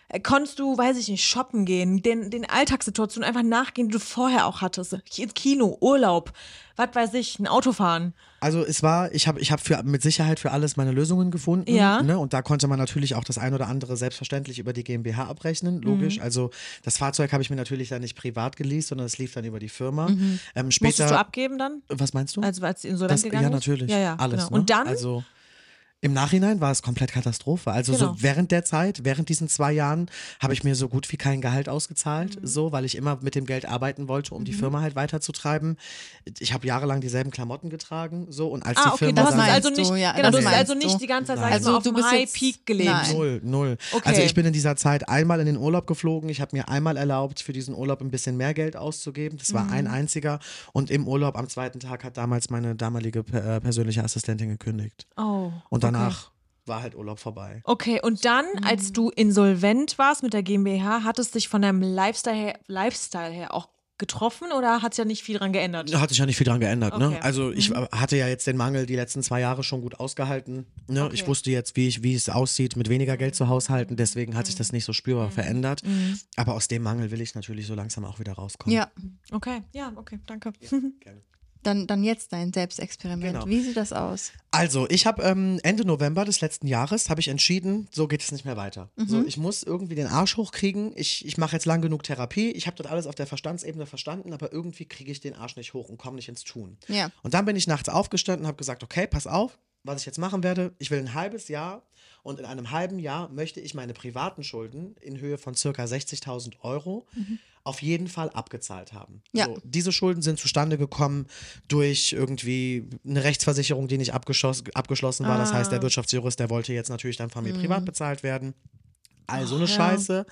äh, konntest du, weiß ich nicht, shoppen gehen, den, den Alltagssituationen einfach nachgehen, die du vorher auch hattest? Ins Kino, Urlaub, was weiß ich, ein Auto fahren. Also es war, ich habe ich hab für, mit Sicherheit für alles meine Lösungen gefunden. Ja. Ne? Und da konnte man natürlich auch das ein oder andere selbstverständlich über die GmbH abrechnen, logisch. Mhm. Also das Fahrzeug habe ich mir natürlich dann nicht privat geleast, sondern es lief dann über die Firma. Ähm, Musstest du später, abgeben dann? was meinst du? Also als insolvent das, gegangen ja, natürlich. Ja, ja, Alles. genau. Ne? Und dann? Also im Nachhinein war es komplett Katastrophe. Also Genau. so während der Zeit, während diesen zwei Jahren, habe ich mir so gut wie kein Gehalt ausgezahlt, Mhm. so, weil ich immer mit dem Geld arbeiten wollte, um die Firma halt weiterzutreiben. Ich habe jahrelang dieselben Klamotten getragen, so und als Ah, die okay, Firma du hast dann, also nicht, du, ja, genau, das du also nicht du. die ganze Zeit, Also auf du dem bist High jetzt- Peak gelebt. Nein. Null, null. Okay. Also ich bin in dieser Zeit einmal in den Urlaub geflogen. Ich habe mir einmal erlaubt, für diesen Urlaub ein bisschen mehr Geld auszugeben. Das war Mhm. ein einziger. Und im Urlaub am zweiten Tag hat damals meine damalige äh, persönliche Assistentin gekündigt. Oh. Und danach war halt Urlaub vorbei. Okay, und dann, als du insolvent warst mit der GmbH, hat es dich von deinem Lifestyle her, Lifestyle her auch getroffen oder hat es ja nicht viel dran geändert? Hat sich ja nicht viel dran geändert. Okay. Ne? Also ich äh, hatte ja jetzt den Mangel die letzten zwei Jahre schon gut ausgehalten. Ne? Okay. Ich wusste jetzt, wie, ich, wie es aussieht, mit weniger Geld zu haushalten. Deswegen hat sich das nicht so spürbar verändert. Aber aus dem Mangel will ich natürlich so langsam auch wieder rauskommen. Ja. Okay, ja, okay, danke. Gerne. Dann, dann jetzt dein Selbstexperiment. Genau. Wie sieht das aus? Also, ich habe ähm, Ende November des letzten Jahres habe ich entschieden, so geht es nicht mehr weiter. Mhm. So, ich muss irgendwie den Arsch hochkriegen. Ich, ich mache jetzt lang genug Therapie. Ich habe das alles auf der Verstandsebene verstanden, aber irgendwie kriege ich den Arsch nicht hoch und komme nicht ins Tun. Ja. Und dann bin ich nachts aufgestanden und habe gesagt, okay, pass auf, was ich jetzt machen werde. Ich will ein halbes Jahr und in einem halben Jahr möchte ich meine privaten Schulden in Höhe von circa 60.000 Euro auf jeden Fall abgezahlt haben. Ja. So, diese Schulden sind zustande gekommen durch irgendwie eine Rechtsversicherung, die nicht abgeschloss, abgeschlossen war. Das heißt, der Wirtschaftsjurist, der wollte jetzt natürlich dann von mir privat bezahlt werden. Also eine Scheiße.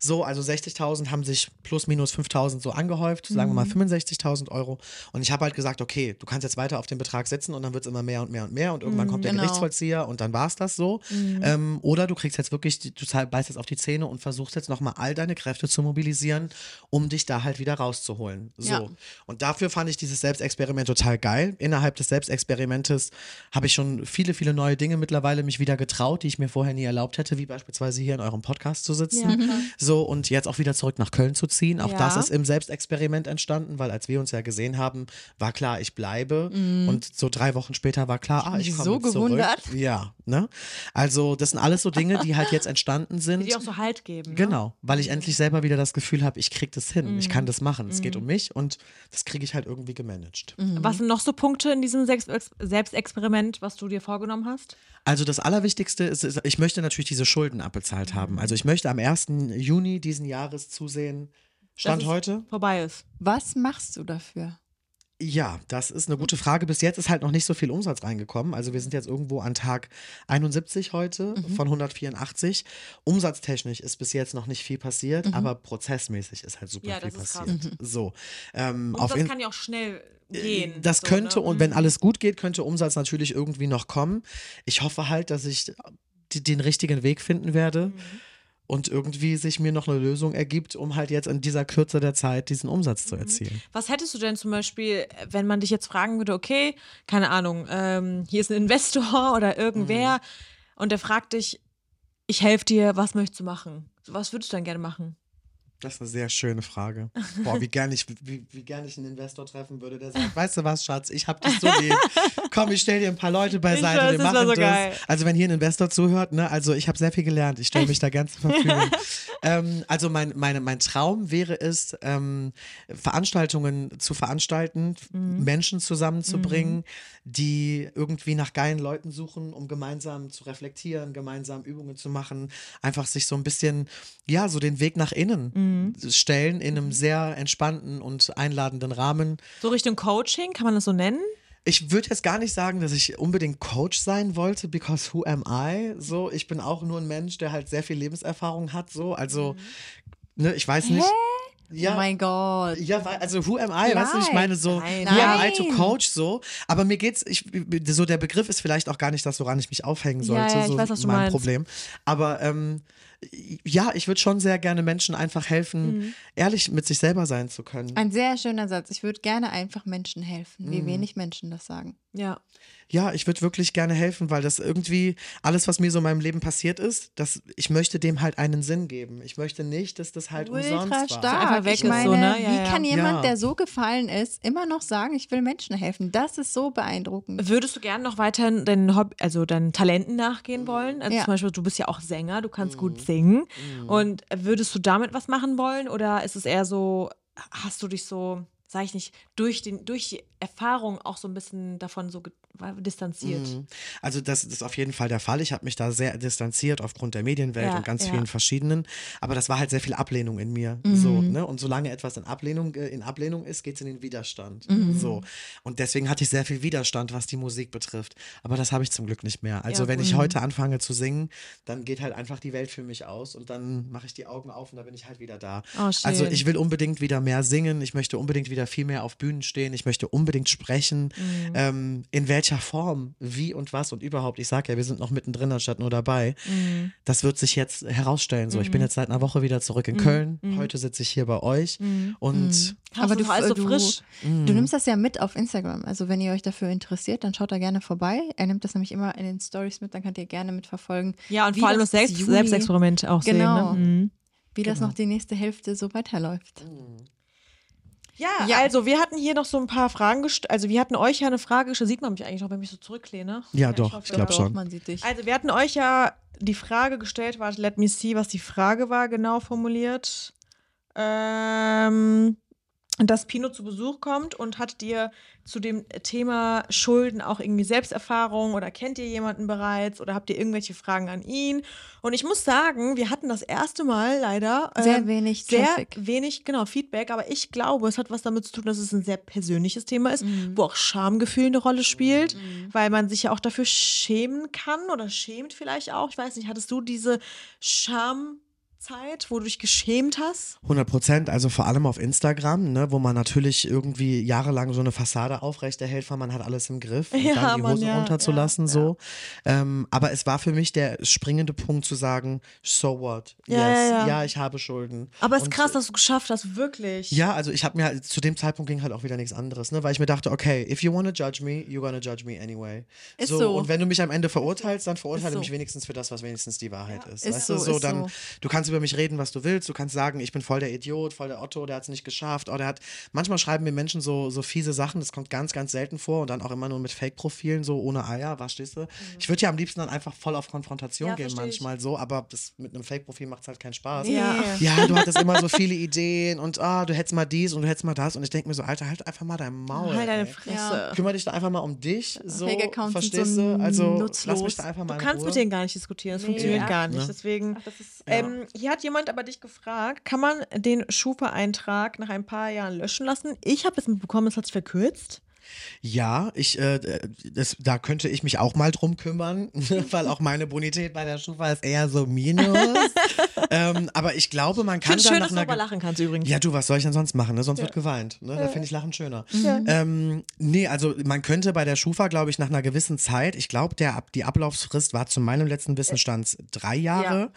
So, also 60.000 haben sich plus minus 5.000 so angehäuft, sagen wir mal 65.000 Euro. Und ich habe halt gesagt, okay, du kannst jetzt weiter auf den Betrag setzen und dann wird es immer mehr und mehr und mehr und irgendwann kommt der genau. Gerichtsvollzieher und dann war es das so. Ähm, oder du kriegst jetzt wirklich, du beißt jetzt auf die Zähne und versuchst jetzt nochmal all deine Kräfte zu mobilisieren, um dich da halt wieder rauszuholen. So. Ja. Und dafür fand ich dieses Selbstexperiment total geil. Innerhalb des Selbstexperimentes habe ich schon viele, viele neue Dinge mittlerweile mich wieder getraut, die ich mir vorher nie erlaubt hätte, wie beispielsweise hier in eurem Podcast zu sitzen. Ja. So, und jetzt auch wieder zurück nach Köln zu ziehen. Auch Ja. das ist im Selbstexperiment entstanden, weil als wir uns ja gesehen haben, war klar, ich bleibe. Und so drei Wochen später war klar, ah, ich komme so jetzt zurück. gewundert. Ja, ne? Also, das sind alles so Dinge, die halt jetzt entstanden sind. Die auch so Halt geben. Ne? Genau, weil ich endlich selber wieder das Gefühl habe, ich krieg das hin, ich kann das machen. Es geht um mich und das kriege ich halt irgendwie gemanagt. Was sind noch so Punkte in diesem Selbst Selbstexperiment, was du dir vorgenommen hast? Also das Allerwichtigste ist, ich möchte natürlich diese Schulden abbezahlt haben. Also ich möchte am 1. Juni diesen Jahres zusehen. Stand Dass es heute? Vorbei ist. Was machst du dafür? Ja, das ist eine gute Frage. Bis jetzt ist halt noch nicht so viel Umsatz reingekommen. Also wir sind jetzt irgendwo an Tag 71 heute von 184. Umsatztechnisch ist bis jetzt noch nicht viel passiert, aber prozessmäßig ist halt super Ja, viel passiert. So. Ähm, Und auf das kann ja auch schnell gehen. Das so, könnte, ne? und wenn alles gut geht, könnte Umsatz natürlich irgendwie noch kommen. Ich hoffe halt, dass ich die, den richtigen Weg finden werde und irgendwie sich mir noch eine Lösung ergibt, um halt jetzt in dieser Kürze der Zeit diesen Umsatz zu erzielen. Was hättest du denn zum Beispiel, wenn man dich jetzt fragen würde, okay, keine Ahnung, ähm, hier ist ein Investor oder irgendwer Mhm. und der fragt dich, ich helfe dir, was möchtest du machen? Was würdest du dann gerne machen? Das ist eine sehr schöne Frage. Boah, wie gern ich, wie, wie gern ich einen Investor treffen würde, der sagt, weißt du was, Schatz, ich hab dich so lieb. Komm, ich stell dir ein paar Leute beiseite, weiß, wir das machen so das. Also wenn hier ein Investor zuhört, ne, also ich habe sehr viel gelernt, ich stelle mich da ganz zur Verfügung. ähm, also mein, meine, mein Traum wäre es, ähm, Veranstaltungen zu veranstalten, Mhm. Menschen zusammenzubringen, die irgendwie nach geilen Leuten suchen, um gemeinsam zu reflektieren, gemeinsam Übungen zu machen, einfach sich so ein bisschen, ja, so den Weg nach innen Mhm. Stellen in einem sehr entspannten und einladenden Rahmen. So Richtung Coaching, kann man das so nennen? Ich würde jetzt gar nicht sagen, dass ich unbedingt Coach sein wollte, because who am I? So, ich bin auch nur ein Mensch, der halt sehr viel Lebenserfahrung hat. So, also, ne, ich weiß nicht. Ja, Oh mein Gott. ja, also who am I? Weißt du, ich meine so, Nein. who am I to coach so. Aber mir geht's, ich, so der Begriff ist vielleicht auch gar nicht das, woran ich mich aufhängen sollte. Ja, ja, ich so weiß, was du mein. Problem. Aber ähm, ja, ich würde schon sehr gerne Menschen einfach helfen, Mhm. ehrlich mit sich selber sein zu können. Ein sehr schöner Satz. Ich würde gerne einfach Menschen helfen, Mhm. wie wenig Menschen das sagen. Ja. Ja, ich würde wirklich gerne helfen, weil das irgendwie alles, was mir so in meinem Leben passiert ist, das, ich möchte dem halt einen Sinn geben. Ich möchte nicht, dass das halt umsonst Ultra war. einfach stark. weg Ich ist, meine, so, ne? Ja, wie ja. kann jemand, Ja. der so gefallen ist, immer noch sagen, ich will Menschen helfen? Das ist so beeindruckend. Würdest du gerne noch weiterhin deinen Hobby, also deinen Talenten nachgehen wollen? Also Ja. zum Beispiel, du bist ja auch Sänger, du kannst Mhm. gut singen. Und würdest du damit was machen wollen? Oder ist es eher so, hast du dich so, sag ich nicht, durch, den, durch die Erfahrung auch so ein bisschen davon so distanziert? Mhm. Also das, ist auf jeden Fall der Fall. Ich habe mich da sehr distanziert aufgrund der Medienwelt Ja, und ganz ja. vielen verschiedenen. Aber das war halt sehr viel Ablehnung in mir. Mhm. So, ne? Und solange etwas in Ablehnung, äh, in Ablehnung ist, geht es in den Widerstand. Mhm. So. Und deswegen hatte ich sehr viel Widerstand, was die Musik betrifft. Aber das habe ich zum Glück nicht mehr. Also Ja, wenn ich heute anfange zu singen, dann geht halt einfach die Welt für mich aus und dann mache ich die Augen auf und dann bin ich halt wieder da. Oh. Also ich will unbedingt wieder mehr singen, ich möchte unbedingt wieder viel mehr auf Bühnen stehen, ich möchte unbedingt sprechen. Mhm. Ähm, in welcher Form, wie und was und überhaupt. Ich sage ja, wir sind noch mittendrin anstatt nur dabei. Mhm. Das wird sich jetzt herausstellen. So, ich bin jetzt seit einer Woche wieder zurück in Köln. Mhm. Heute sitze ich hier bei euch und Aber du alles so du, frisch. Du nimmst das ja mit auf Instagram. Also wenn ihr euch dafür interessiert, dann schaut da gerne vorbei. Er nimmt das nämlich immer in den Stories mit, dann könnt ihr gerne mitverfolgen. Ja, und vor allem das Selbst Juni- Selbstexperiment auch Genau. sehen. Ne? Mhm. Wie das Genau. noch die nächste Hälfte so weiterläuft. Ja, Ja. also wir hatten hier noch so ein paar Fragen gestellt. Also wir hatten euch ja eine Frage gestellt. Sieht man mich eigentlich noch, wenn ich so zurücklehne? Ja, doch, hoffe, ich glaube schon. Man sieht dich. Also wir hatten euch ja die Frage gestellt, warte, let me see, was die Frage war, genau formuliert. Ähm, dass Pino zu Besuch kommt und hattet ihr zu dem Thema Schulden auch irgendwie Selbsterfahrung oder kennt ihr jemanden bereits oder habt ihr irgendwelche Fragen an ihn? Und ich muss sagen, wir hatten das erste Mal leider Sehr ähm, wenig sehr Traffic. wenig, genau, Feedback, aber ich glaube, es hat was damit zu tun, dass es ein sehr persönliches Thema ist, wo auch Schamgefühl eine Rolle spielt, weil man sich ja auch dafür schämen kann oder schämt vielleicht auch. Ich weiß nicht, hattest du diese Schamzeit, wo du dich geschämt hast? 100 Prozent, also vor allem auf Instagram, ne, wo man natürlich irgendwie jahrelang so eine Fassade aufrechterhält, weil man hat alles im Griff und Ja, dann die Hose ja, runterzulassen, ja, so. Ähm, aber es war für mich der springende Punkt zu sagen, so what? Ja, yes, ja, ich habe Schulden. Aber es ist krass, dass du es geschafft hast, wirklich. Ja, also ich habe mir halt, zu dem Zeitpunkt ging halt auch wieder nichts anderes, ne, weil ich mir dachte, okay, if you wanna judge me, you're gonna judge me anyway. Ist so. Und wenn du mich am Ende verurteilst, dann verurteile so. mich wenigstens für das, was wenigstens die Wahrheit ist. Ist weißt so, du, so dann, so. du kannst über mich reden, was du willst, du kannst sagen, ich bin voll der Idiot, voll der Otto, der hat es nicht geschafft, oder der hat, manchmal schreiben mir Menschen so, so fiese Sachen, das kommt ganz, ganz selten vor und dann auch immer nur mit Fake-Profilen, so ohne Eier, verstehst du? Ich würde ja am liebsten dann einfach voll auf Konfrontation Ja, gehen versteh ich. manchmal so, aber das mit einem Fake-Profil macht es halt keinen Spaß. Ja. Ja, du hattest immer so viele Ideen und ah, du hättest mal dies und du hättest mal das und ich denke mir so, Alter, halt einfach mal dein Maul. Halt deine. Fresse. Kümmere dich da einfach mal um dich, so, verstehst so du? Also nutzlos. lass mich da einfach mal Du kannst Ruhe. mit denen gar nicht diskutieren, das funktioniert Ja. gar nicht. Ne? Deswegen, das ist- ähm, hier hat jemand aber dich gefragt, kann man den Schufa-Eintrag nach ein paar Jahren löschen lassen? Ich habe es mitbekommen, es hat sich verkürzt. Ja, ich, äh, das, da könnte ich mich auch mal drum kümmern, weil auch meine Bonität bei der Schufa ist eher so minus. ähm, aber ich glaube, man kann schön, dass du ge- lachen kannst übrigens. Ja, du, was soll ich denn sonst machen? Ne? Sonst wird geweint. Ne? Da finde ich Lachen schöner. Ähm, nee, also man könnte bei der Schufa, glaube ich, nach einer gewissen Zeit, ich glaube, der Ab- die Ablaufsfrist war zu meinem letzten Wissensstand drei Jahre.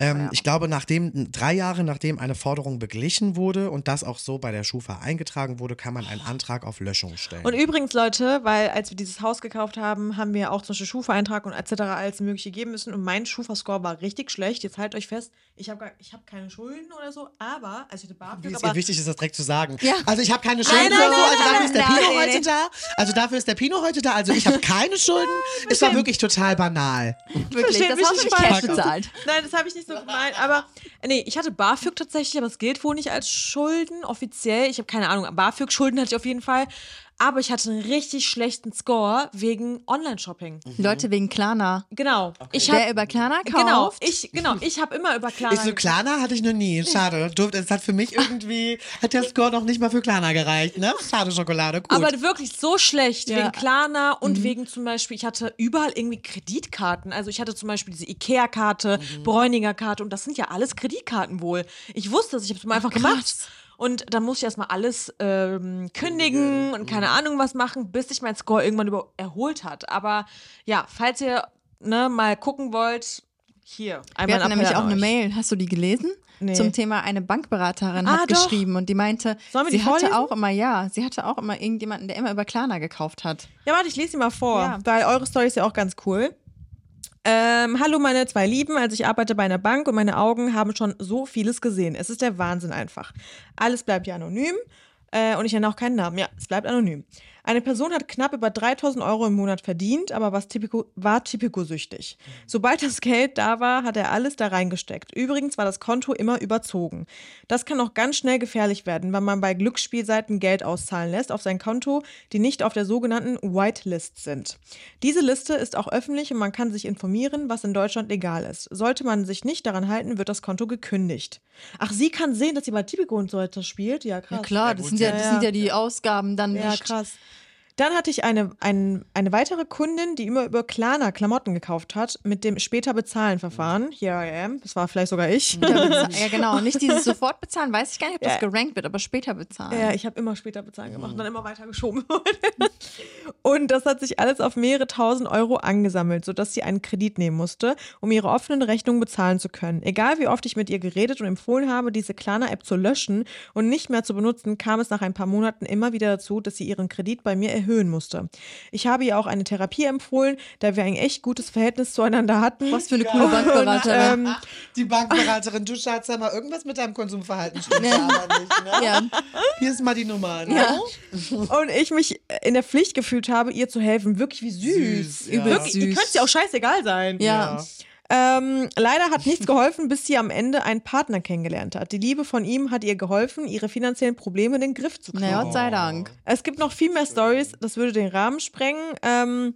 ähm, Ich glaube, nachdem drei Jahre nachdem eine Forderung beglichen wurde und das auch so bei der Schufa eingetragen wurde, kann man einen Antrag auf Löschung stellen. Und übrigens, Leute, weil als wir dieses Haus gekauft haben, haben wir auch zum Beispiel Schufa-Eintrag und etc. alles Mögliche geben müssen. Und mein Schufa-Score war richtig schlecht. Jetzt haltet euch fest, ich habe hab keine Schulden oder so, aber, also ich hatte Wie BAföG, es aber ihr wichtig ist, das direkt zu sagen. Ja. Also ich habe keine Schulden nein, oder so, also dafür ist der Pino heute da. Also dafür ist der Pino heute da. Also ich habe keine Schulden. Es war wirklich total banal. Wirklich, Versteht das mich Haus nicht habe ich Cash bezahlt. Nein, das habe ich nicht so gemeint. Aber nee, ich hatte BAföG tatsächlich, aber es gilt wohl nicht als Schulden offiziell. Ich habe keine Ahnung. BAföG-Schulden hatte ich auf jeden Fall. Aber ich hatte einen richtig schlechten Score wegen Online-Shopping. Leute wegen Klarna. Genau. Ich Wer hab, über Klarna kauft. genau, ich, genau, ich habe immer über Klarna. Ich so, Klarna hatte ich noch nie. Schade. Durfte- Es hat für mich irgendwie, hat der Score noch nicht mal für Klarna gereicht, ne? Schade Schokolade, gut. aber wirklich so schlecht Ja. wegen Klarna und wegen zum Beispiel, ich hatte überall irgendwie Kreditkarten. Also ich hatte zum Beispiel diese Ikea-Karte, Bräuninger-Karte und das sind ja alles Kreditkarten wohl. Ich wusste das, ich habe es mal einfach gemacht. Und dann musste ich erstmal alles ähm, kündigen und keine Ahnung was machen, bis sich mein Score irgendwann über erholt hat. Aber ja, falls ihr ne, mal gucken wollt, hier. Wir Einmal hatten ein nämlich auch eine. Mail. Hast du die gelesen? Nee. Zum Thema eine Bankberaterin Ah, hat doch. geschrieben und die meinte, wir sie die hatte vorlesen? auch immer, ja, sie hatte auch immer irgendjemanden, der immer über Klarna gekauft hat. Ja, warte, ich lese sie mal vor, Ja. weil eure Story ist ja auch ganz cool. Ähm, hallo meine zwei Lieben, also ich arbeite bei einer Bank und meine Augen haben schon so vieles gesehen. Es ist der Wahnsinn einfach. Alles bleibt ja anonym äh, und ich nenne auch keinen Namen. Ja, es bleibt anonym. Eine Person hat knapp über 3000 Euro im Monat verdient, aber was typico, war typikosüchtig. Sobald das Geld da war, hat er alles da reingesteckt. Übrigens war das Konto immer überzogen. Das kann auch ganz schnell gefährlich werden, wenn man bei Glücksspielseiten Geld auszahlen lässt auf sein Konto, die nicht auf der sogenannten Whitelist sind. Diese Liste ist auch öffentlich und man kann sich informieren, was in Deutschland legal ist. Sollte man sich nicht daran halten, wird das Konto gekündigt. Ach, sie kann sehen, dass sie bei Tipico und so etwas spielt? Ja, krass. Ja klar, das, sind ja, das Ja, sind ja. ja die Ausgaben dann Ja, nicht. krass. Dann hatte ich eine, ein, eine weitere Kundin, die immer über Klarna Klamotten gekauft hat, mit dem später bezahlen Verfahren. Here I am. Das war vielleicht sogar ich. Ja, genau. Nicht dieses sofort bezahlen, weiß ich gar nicht, ob das gerankt wird, aber später bezahlen. Ja, ich habe immer später bezahlen gemacht und dann immer weiter geschoben. und das hat sich alles auf mehrere tausend Euro angesammelt, sodass sie einen Kredit nehmen musste, um ihre offenen Rechnungen bezahlen zu können. Egal wie oft ich mit ihr geredet und empfohlen habe, diese Klarna-App zu löschen und nicht mehr zu benutzen, kam es nach ein paar Monaten immer wieder dazu, dass sie ihren Kredit bei mir erhöht erhöhen musste. Ich habe ihr auch eine Therapie empfohlen, da wir ein echt gutes Verhältnis zueinander hatten. Was für eine coole Bankberaterin. Ähm, Die Bankberaterin, du Schatz, sag mal, irgendwas mit deinem Konsumverhalten ja aber nicht, ne? Ja. Hier ist mal die Nummer, ne? Ja. und ich mich in der Pflicht gefühlt habe, ihr zu helfen. Wirklich wie süß. Süß, ja. Wirklich, ihr Süß. könnt ja auch scheißegal sein. Ja. Ähm, leider hat nichts geholfen, bis sie am Ende einen Partner kennengelernt hat. Die Liebe von ihm hat ihr geholfen, ihre finanziellen Probleme in den Griff zu kriegen. Na Gott sei Dank. Es gibt noch viel mehr Stories, das würde den Rahmen sprengen. Ähm,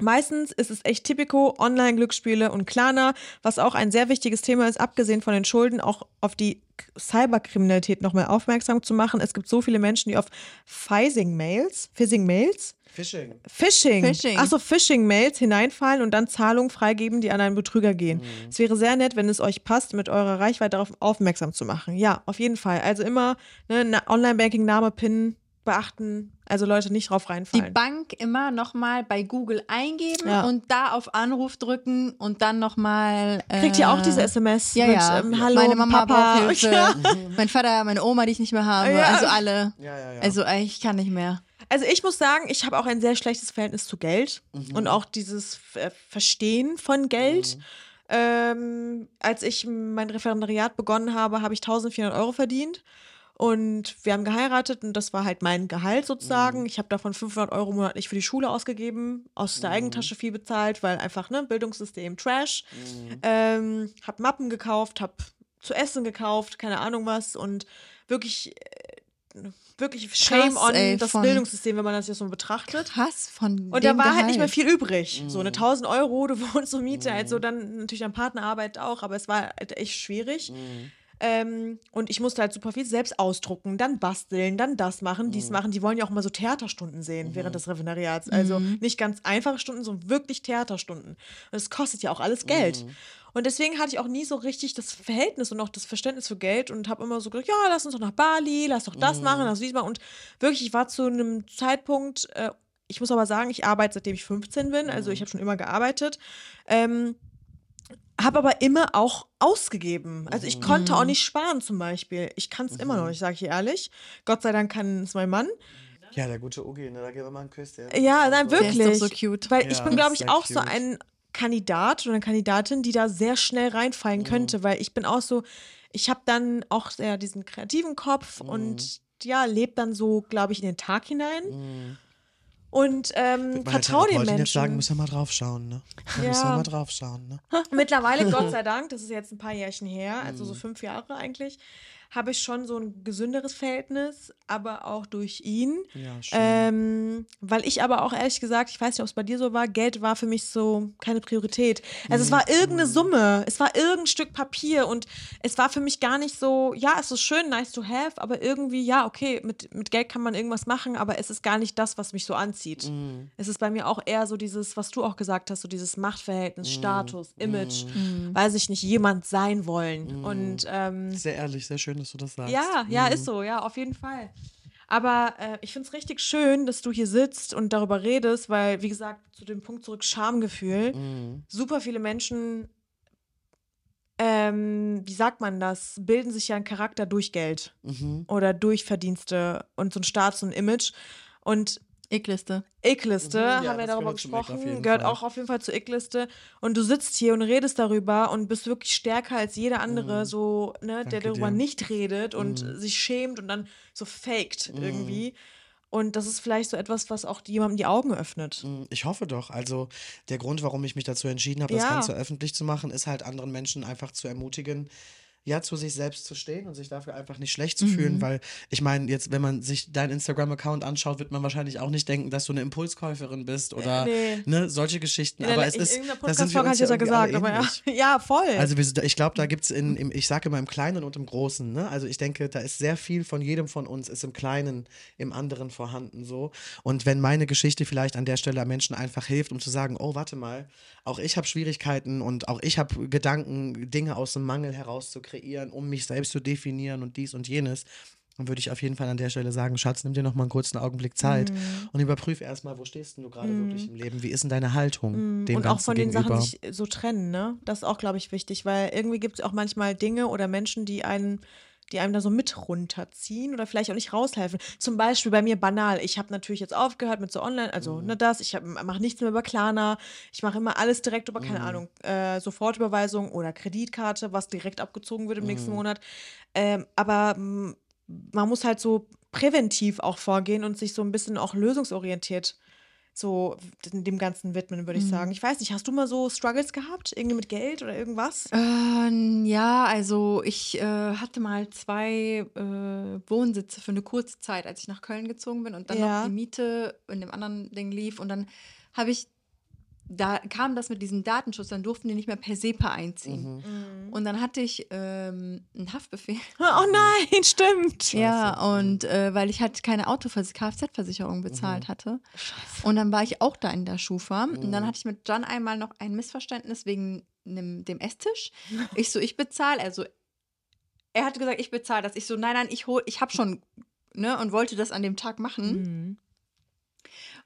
meistens ist es echt typico, Online-Glücksspiele und Klarna, was auch ein sehr wichtiges Thema ist, abgesehen von den Schulden, auch auf die Cyberkriminalität nochmal aufmerksam zu machen. Es gibt so viele Menschen, die auf Phishing-Mails, Phishing-Mails, Fishing. Phishing, Phishing. achso, Phishing-Mails hineinfallen und dann Zahlungen freigeben, die an einen Betrüger gehen. Es wäre sehr nett, wenn es euch passt, mit eurer Reichweite darauf aufmerksam zu machen. Ja, auf jeden Fall. Also immer ne, Na- Online-Banking, Name, PIN beachten. Also Leute nicht drauf Die reinfallen. Bank immer nochmal bei Google eingeben Ja. und da auf Anruf drücken und dann nochmal. Äh, Kriegt ihr auch diese SMS Ja, mit ja. ähm, Hallo, Meine Mama Papa. braucht Hilfe. Ja. Mein Vater, meine Oma, die ich nicht mehr habe. Ja. Also alle. Ja, ja, ja. Also äh, ich kann nicht mehr. Also ich muss sagen, ich habe auch ein sehr schlechtes Verhältnis zu Geld und auch dieses äh, Verstehen von Geld. Ähm, als ich mein Referendariat begonnen habe, habe ich 1400 Euro verdient. Und wir haben geheiratet und das war halt mein Gehalt sozusagen. Ich habe davon 500 Euro monatlich für die Schule ausgegeben, aus der Eigentasche viel bezahlt, weil einfach, ne, Bildungssystem Trash. Ähm, hab Mappen gekauft, hab zu essen gekauft, keine Ahnung was und wirklich, äh, wirklich shame on ey, das Bildungssystem, wenn man das jetzt so betrachtet. Krass von Und dem da war halt Gehalt. nicht mehr viel übrig. So eine 1000 Euro, du wohnst zur Miete, also dann natürlich dein Partner arbeitet auch, aber es war halt echt schwierig. Ähm, und ich musste halt super viel selbst ausdrucken, dann basteln, dann das machen, dies machen. Die wollen ja auch mal so Theaterstunden sehen während des Referendariats. Also nicht ganz einfache Stunden, sondern wirklich Theaterstunden. Und das kostet ja auch alles Geld. Und deswegen hatte ich auch nie so richtig das Verhältnis und auch das Verständnis für Geld und habe immer so gedacht, ja, lass uns doch nach Bali, lass doch das machen, lass dies machen. Und wirklich, ich war zu einem Zeitpunkt, äh, ich muss aber sagen, ich arbeite seitdem ich 15 bin, also ich habe schon immer gearbeitet. Ähm, habe aber immer auch ausgegeben. Also ich konnte auch nicht sparen zum Beispiel. Ich kann es immer noch nicht, sage ich ehrlich. Gott sei Dank kann es mein Mann. Ja, der gute Ogi, ne, da geben wir mal einen Küsschen. Ja, nein, Der ist wirklich. doch so cute. Weil ich Ja, bin, glaube ich, auch so cute. ein Kandidat oder eine Kandidatin, die da sehr schnell reinfallen Mhm. könnte, weil ich bin auch so, ich habe dann auch sehr diesen kreativen Kopf Mhm. und ja, lebe dann so, glaube ich, in den Tag hinein. Und ähm, vertraue den Therapeutin Menschen. jetzt sagen, müssen wir mal drauf schauen, ne? Da Ja. müssen wir mal drauf schauen, ne? Mittlerweile, Gott sei Dank, das ist jetzt ein paar Jährchen her, also Mhm. so fünf Jahre eigentlich, habe ich schon so ein gesünderes Verhältnis, aber auch durch ihn. Ja, schön. Ähm, weil ich aber auch ehrlich gesagt, ich weiß nicht, ob es bei dir so war, Geld war für mich so keine Priorität. Also es Mhm. war irgendeine Summe, es war irgendein Stück Papier und es war für mich gar nicht so, ja, es ist schön, nice to have, aber irgendwie, ja, okay, mit, mit Geld kann man irgendwas machen, aber es ist gar nicht das, was mich so anzieht. Mhm. Es ist bei mir auch eher so dieses, was du auch gesagt hast, so dieses Machtverhältnis, Mhm. Status, Image, weiß ich nicht, jemand sein wollen. Mhm. Und ähm, Sehr ehrlich, sehr schön, dass du das sagst. ja, ja, ist so, ja, auf jeden Fall. Aber äh, ich finde es richtig schön, dass du hier sitzt und darüber redest, weil, wie gesagt, zu dem Punkt zurück, Schamgefühl. Mhm. Super viele Menschen, ähm, wie sagt man das, bilden sich ja einen Charakter durch Geld Mhm. oder durch Verdienste und so ein Status und Image. Und Ickliste. Ickliste, Mhm, ja, haben wir das darüber gesprochen, gehört Fall. auch auf jeden Fall zur Ickliste. Und du sitzt hier und redest darüber und bist wirklich stärker als jeder andere, so, ne, der Mhm. Darüber dir. nicht redet und Mhm. sich schämt und dann so faked irgendwie. Und das ist vielleicht so etwas, was auch jemandem die Augen öffnet. Mm, Ich hoffe doch. Also der Grund, warum ich mich dazu entschieden habe, das Ja. Ganze öffentlich zu machen, ist halt anderen Menschen einfach zu ermutigen, ja, zu sich selbst zu stehen und sich dafür einfach nicht schlecht zu Mhm. fühlen, weil ich meine, jetzt, wenn man sich deinen Instagram-Account anschaut, wird man wahrscheinlich auch nicht denken, dass du eine Impulskäuferin bist oder Nee. ne, solche Geschichten. Der- aber es in ist, irgendeiner da sind wir uns ja ja gesagt, aber ja. ja, voll. Also wir, ich glaube, da gibt es in, im, ich sage immer im Kleinen und im Großen, ne? Also ich denke, da ist sehr viel von jedem von uns ist im Kleinen, im anderen vorhanden so. Und wenn meine Geschichte vielleicht an der Stelle Menschen einfach hilft, um zu sagen, oh, warte mal, auch ich habe Schwierigkeiten und auch ich habe Gedanken, Dinge aus dem Mangel heraus zu kreieren, um mich selbst zu definieren und dies und jenes. Dann würde ich auf jeden Fall an der Stelle sagen, Schatz, nimm dir noch mal einen kurzen Augenblick Zeit Mhm. und überprüf erstmal, wo stehst denn du gerade wirklich im Leben? Wie ist denn deine Haltung dem und auch von den gegenüber? Sachen sich so trennen, ne? Das ist auch, glaube ich, wichtig, weil irgendwie gibt es auch manchmal Dinge oder Menschen, die einen die einem da so mit runterziehen oder vielleicht auch nicht raushelfen. Zum Beispiel bei mir banal. Ich habe natürlich jetzt aufgehört mit so Online, also Mhm. ne, das. Ich mache nichts mehr über Klarna. Ich mache immer alles direkt über, Mhm. keine Ahnung, äh, Sofortüberweisung oder Kreditkarte, was direkt abgezogen wird im nächsten Mhm. Monat. Ähm, aber man muss halt so präventiv auch vorgehen und sich so ein bisschen auch lösungsorientiert so dem Ganzen widmen, würde ich Mhm. sagen. Ich weiß nicht, hast du mal so Struggles gehabt? Irgendwie mit Geld oder irgendwas? Ähm, ja, also ich äh, hatte mal zwei äh, Wohnsitze für eine kurze Zeit, als ich nach Köln gezogen bin und dann Ja. noch die Miete in dem anderen Ding lief und dann habe ich, da kam das mit diesem Datenschutz, dann durften die nicht mehr per SEPA einziehen. Mhm. Und dann hatte ich ähm, einen Haftbefehl. Oh nein, stimmt. Ja, und äh, weil ich halt keine Autovers Kfz-Versicherung bezahlt hatte. Und dann war ich auch da in der Schufa. Und dann hatte ich mit John einmal noch ein Missverständnis wegen nem, dem Esstisch. Ich so, ich bezahle, also er hat gesagt, ich bezahle das. Ich so, nein, nein, ich hol, ich habe schon, ne, und wollte das an dem Tag machen. Mhm.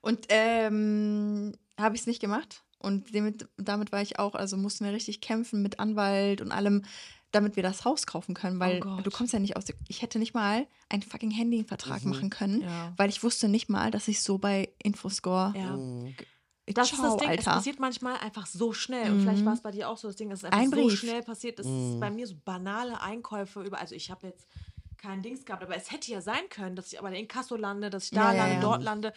Und ähm, habe ich es nicht gemacht. Und damit, damit war ich auch, also mussten wir richtig kämpfen mit Anwalt und allem, damit wir das Haus kaufen können, weil Oh du kommst ja nicht aus. der- Ich hätte nicht mal einen fucking Handyvertrag machen können, Ja. weil ich wusste nicht mal, dass ich so bei Infoscore. Ja. Mhm. Das ist Ciao, das Ding, Alter. es passiert manchmal einfach so schnell. Und vielleicht war es bei dir auch so das Ding, dass es einfach Ein so schnell passiert. Das ist bei mir so banale Einkäufe über. Also ich habe jetzt kein Dings gehabt, aber es hätte ja sein können, dass ich aber in Inkasso lande, dass ich da Ja, lande, ja. dort lande.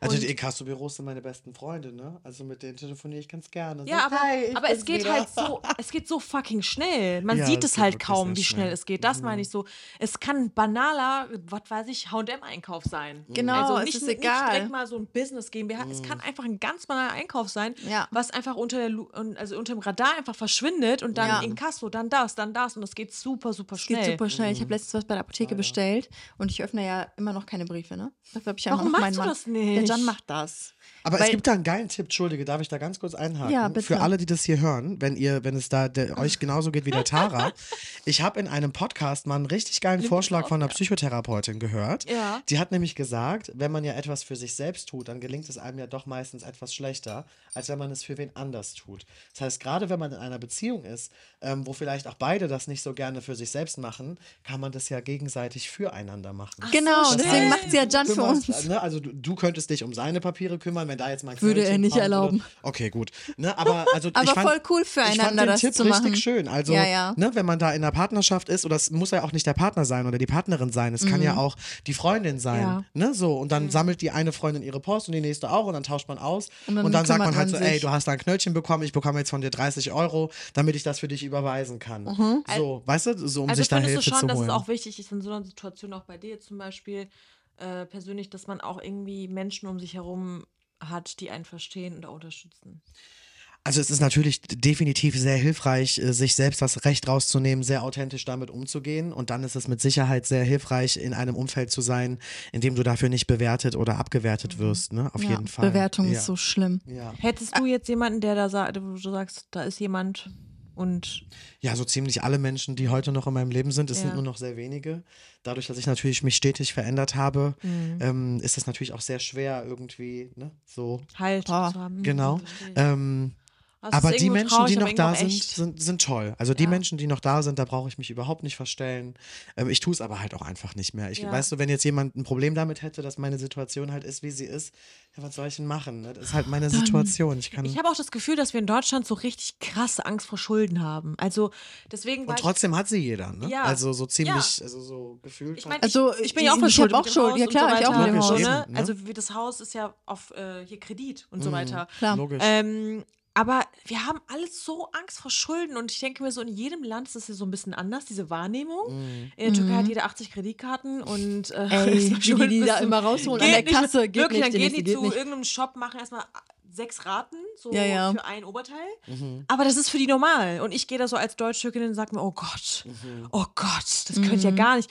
Also Und- die Inkasso-Büros sind meine besten Freunde, ne? Also mit denen telefoniere ich ganz gerne. Ja, So, aber, "Hi, ich aber es geht wieder." halt so, es geht so fucking schnell. Man Ja, sieht es es halt kaum, wie schnell schnell. es geht. Das meine ich so. Es kann ein banaler, was weiß ich, H&M-Einkauf sein. Genau, also es nicht, ist nicht egal. direkt mal so ein Business GmbH. Es kann einfach ein ganz banaler Einkauf sein, Ja. was einfach unter, der, Lu- also unter dem Radar einfach verschwindet und dann Ja. in Kasso, dann das, dann das und das geht super, super Es schnell. geht super schnell. Ich habe letztens was bei der Apotheke bestellt und ich öffne ja immer noch keine Briefe, ne? Dafür habe ich ja Warum immer noch machst meinen du Mann. das nicht? Der John macht das. Aber Weil- es gibt da einen geilen Tipp, Entschuldige, darf ich da ganz kurz einhaken? Ja, bitte. Für alle, die das hier hören, wenn ihr, wenn es da der, euch genauso geht wie der Tara. ich habe in einem Podcast mal einen richtig geilen Vorschlag von einer Psychotherapeutin gehört. Ja. Die hat nämlich gesagt, wenn man ja etwas für sich selbst tut, dann gelingt es einem ja doch meistens etwas schlechter, als wenn man es für wen anders tut. Das heißt, gerade wenn man in einer Beziehung ist, ähm, wo vielleicht auch beide das nicht so gerne für sich selbst machen, kann man das ja gegenseitig füreinander machen. genau, so, deswegen stimmt. macht sie ja John für uns. Ne, also du, du könntest dich um seine Papiere kümmern, wenn da jetzt mal ein Würde er nicht erlauben. Oder, okay, gut. Ne, aber also Aber ich fand, voll cool ich fand füreinander, den das Tipp zu richtig machen. schön. Also, Ja, ja. Ne, wenn man da in einer Partnerschaft ist, oder es muss ja auch nicht der Partner sein oder die Partnerin sein, es kann ja auch die Freundin sein. Mhm. Ja. Ne, so und dann sammelt die eine Freundin ihre Post und die nächste auch und dann tauscht man aus Und und dann dann, sagt man halt so, ey, sich. du hast da ein Knöllchen bekommen, ich bekomme jetzt von dir 30 Euro, damit ich das für dich überweisen kann. Mhm. So, weißt du, so um Also sich da findest Hilfe du schon, zu dass holen. es auch wichtig ist in so einer Situation, auch bei dir zum Beispiel, äh, persönlich, dass man auch irgendwie Menschen um sich herum hat, die einen verstehen oder unterstützen. Also es ist natürlich definitiv sehr hilfreich, äh, sich selbst das Recht rauszunehmen, sehr authentisch damit umzugehen. Und dann ist es mit Sicherheit sehr hilfreich, in einem Umfeld zu sein, in dem du dafür nicht bewertet oder abgewertet wirst. Ne? Auf Ja, jeden Fall. Bewertung ja. ist so schlimm. Ja. Hättest du jetzt jemanden, der da sagt, wo du sagst, da ist jemand und ja, so ziemlich alle Menschen, die heute noch in meinem Leben sind, es sind Ja. nur noch sehr wenige. Dadurch, dass ich natürlich mich stetig verändert habe, Mhm. ähm, ist es natürlich auch sehr schwer irgendwie, ne? So. halt Boah, zu haben. Genau. Ähm, Also aber die Menschen, traurig, die noch da sind, sind, sind toll. Also die Ja. Menschen, die noch da sind, da brauche ich mich überhaupt nicht verstellen. Ähm, ich tue es aber halt auch einfach nicht mehr. Ich, Ja. Weißt du, wenn jetzt jemand ein Problem damit hätte, dass meine Situation halt ist, wie sie ist, ja, was soll ich denn machen? ne? Das ist halt meine Situation. Ich kann Ich habe auch das Gefühl, dass wir in Deutschland so richtig krasse Angst vor Schulden haben. Also deswegen und ich- trotzdem hat sie jeder, ne? Ja. Also so ziemlich, also so gefühlt. Ich meine, Also, ich, ich bin ja auch ich- verschuldet. ich auch dem Schuld. Haus Ja, klar, so ich auch mit dem Haus. Eben, ne? Also wie das Haus ist ja auf äh, hier Kredit und so weiter. Klar. Logisch. Ähm, aber wir haben alles so Angst vor Schulden und ich denke mir so, in jedem Land ist das ja so ein bisschen anders, diese Wahrnehmung. Mhm. In der Türkei hat jeder 80 Kreditkarten und äh, Ey, die die bis da immer rausholen an Geht der nicht, Kasse. Geht wirklich, nicht, dann die gehen die geht zu nicht. irgendeinem Shop, machen erstmal sechs Raten, so Ja, ja. für ein Oberteil. Mhm. Aber das ist für die normal. Und ich gehe da so als Deutsch-Türkin und sage mir, oh Gott, Mhm. oh Gott, das könnte ja gar nicht.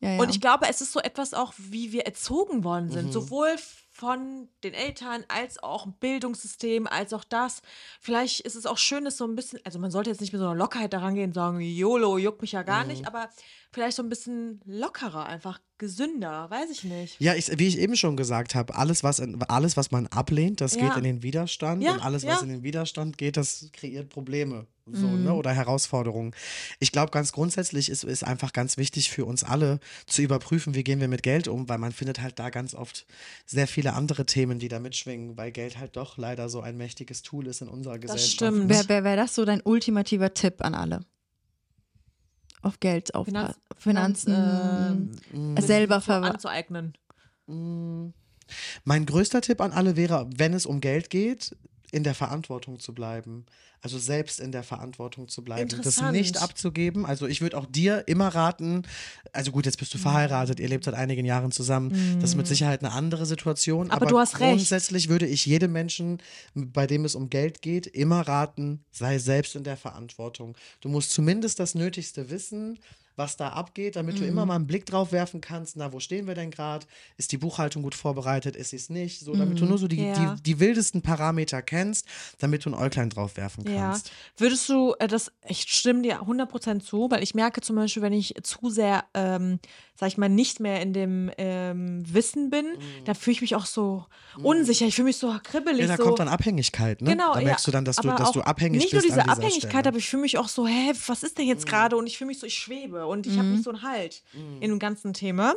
Ja, ja. Und ich glaube, es ist so etwas auch, wie wir erzogen worden sind. Mhm. Sowohl von den Eltern als auch im Bildungssystem, als auch das. Vielleicht ist es auch schön, dass so ein bisschen, also man sollte jetzt nicht mit so einer Lockerheit daran gehen und sagen, YOLO, juckt mich ja gar Mhm. nicht, aber vielleicht so ein bisschen lockerer, einfach gesünder, weiß ich nicht. Ja, ich, wie ich eben schon gesagt habe, alles was, in, alles, was man ablehnt, das Ja. geht in den Widerstand. Ja, und alles, ja. was in den Widerstand geht, das kreiert Probleme. So, ne? oder Herausforderungen. Ich glaube, ganz grundsätzlich ist es einfach ganz wichtig für uns alle zu überprüfen, wie gehen wir mit Geld um, weil man findet halt da ganz oft sehr viele andere Themen, die da mitschwingen, weil Geld halt doch leider so ein mächtiges Tool ist in unserer Gesellschaft. stimmt. Wäre wär, wär das so dein ultimativer Tipp an alle? Auf Geld aufpassen. Finanz- Finanzen ähm, äh, selber so verwalten. anzueignen. Mein größter Tipp an alle wäre, wenn es um Geld geht, in der Verantwortung zu bleiben. Also selbst in der Verantwortung zu bleiben. Das nicht abzugeben. Also ich würde auch dir immer raten, also gut, jetzt bist du Mhm. verheiratet, ihr lebt seit einigen Jahren zusammen. Das ist mit Sicherheit eine andere Situation. Aber du hast recht. grundsätzlich würde ich jedem Menschen, bei dem es um Geld geht, immer raten, sei selbst in der Verantwortung. Du musst zumindest das Nötigste wissen, was da abgeht, damit du Mhm. immer mal einen Blick drauf werfen kannst, na, wo stehen wir denn gerade? Ist die Buchhaltung gut vorbereitet? Ist sie es nicht? So, damit du nur so die, Mhm. Ja. die, die wildesten Parameter kennst, damit du ein Äuglein drauf werfen Ja. kannst. Würdest du äh, das, ich stimme dir 100% zu, weil ich merke zum Beispiel, wenn ich zu sehr, ähm, sag ich mal, nicht mehr in dem ähm, Wissen bin, da fühle ich mich auch so unsicher. Ich fühle mich so kribbelig. Mhm. Ja, da so. kommt dann Abhängigkeit, ne? Genau, da merkst ja. du dann, dass du, dass du abhängig nicht bist nur diese Abhängigkeit, Stelle. Mhm. aber ich fühle mich auch so, hä, was ist denn jetzt gerade? Und ich fühle mich so, ich schwebe und ich habe nicht so einen Halt in dem ganzen Thema.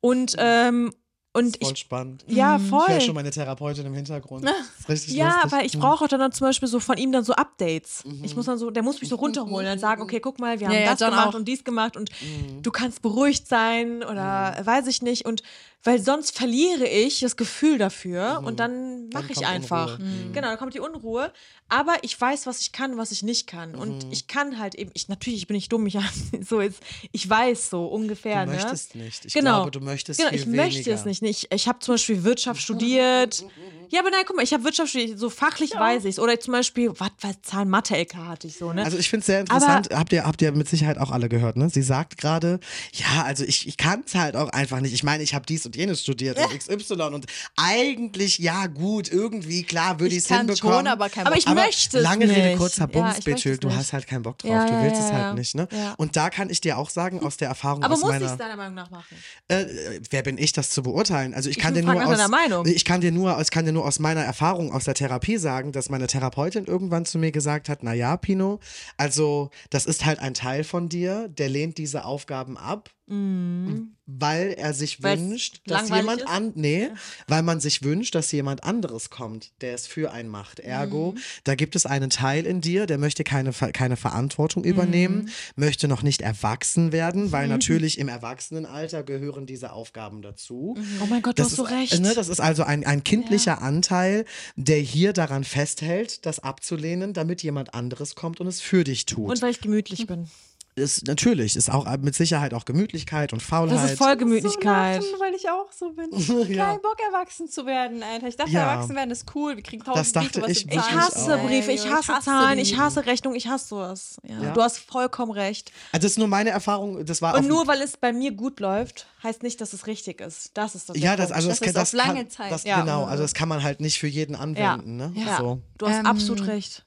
Und, ähm, und Voll ich, spannend. ja, Ich voll. höre schon meine Therapeutin im Hintergrund. Richtig Ja, lustig. aber ich Mhm. brauche auch dann zum Beispiel so von ihm dann so Updates. Ich muss dann so, der muss mich so runterholen und sagen, okay, guck mal, wir haben Ja, ja, das John gemacht auch. und dies gemacht und Mhm. du kannst beruhigt sein oder weiß ich nicht und weil sonst verliere ich das Gefühl dafür und dann Mhm. Mache ich einfach. Unruhe. Mhm. Genau, dann kommt die Unruhe. Aber ich weiß, was ich kann, was ich nicht kann und Mhm. ich kann halt eben, ich natürlich, ich bin nicht dumm, ich so jetzt, ich weiß so ungefähr, Du ne? möchtest nicht. Ich genau. glaube, du möchtest Genau, viel ich möchte weniger. es nicht. Ich, ich habe zum Beispiel Wirtschaft studiert. Ja, aber nein, guck mal, ich habe Wirtschaft studiert, so fachlich weiß ich es. Oder zum Beispiel, was, was Zahlen Mathe-LK hatte ich so, ne? Also ich finde es sehr interessant, habt ihr, habt ihr mit Sicherheit auch alle gehört, ne? Sie sagt gerade, ja, also ich, ich kann es halt auch einfach nicht. Ich meine, ich habe dies und jenes studiert und XY und eigentlich, ja gut, irgendwie, klar, würde ich es kann hinbekommen. schon, aber kein Aber Bock. ich möchte es lange Rede, nicht. kurzer Ja, Bums, möchte es du hast halt keinen Bock drauf, Ja, du ja, willst es ja, halt ja. nicht, ne? Ja. Und da kann ich dir auch sagen, aus der Erfahrung aber aus muss ich meiner es deiner Meinung nach machen? äh, wer bin ich, das zu beurteilen? Also ich kann Ich dir frag nur aus, deiner Meinung. ich kann dir nur, ich kann dir nur aus meiner Erfahrung aus der Therapie sagen, dass meine Therapeutin irgendwann zu mir gesagt hat, na ja, Pino, also das ist halt ein Teil von dir, der lehnt diese Aufgaben ab, weil er sich Mhm. Weil's wünscht, dass jemand ist? an, nee, weil man sich wünscht, dass jemand anderes kommt, der es für einen macht. Ergo, Mhm. da gibt es einen Teil in dir, der möchte keine, keine Verantwortung übernehmen, Mhm. möchte noch nicht erwachsen werden, weil natürlich im Erwachsenenalter gehören diese Aufgaben dazu. Oh mein Gott, du Das hast so ist, recht. Ne, das ist also ein, ein kindlicher Anteil, der hier daran festhält, das abzulehnen, damit jemand anderes kommt und es für dich tut. und weil ich gemütlich bin. Ist natürlich, ist auch mit Sicherheit auch Gemütlichkeit und Faulheit. Das ist voll Gemütlichkeit. So weil ich auch so bin. Ja. Kein Bock, erwachsen zu werden, Alter. Ich dachte, Ja. erwachsen werden ist cool. Wir kriegen Das tausend dachte Briefe, was ich Ich hasse. Briefe, Ey, ich hasse Zahlen, ich die. hasse Rechnungen, ich hasse sowas. Ja. Ja. Du hast vollkommen recht. Also das ist nur meine Erfahrung, das war Und nur weil es bei mir gut läuft, heißt nicht, dass es richtig ist. Das ist das. ja, das, also das, Das ist das auf lange kann, Zeit. Das, Ja. Genau, also das kann man halt nicht für jeden ja. anwenden. Ne? ja. So. Du hast Ähm, absolut recht.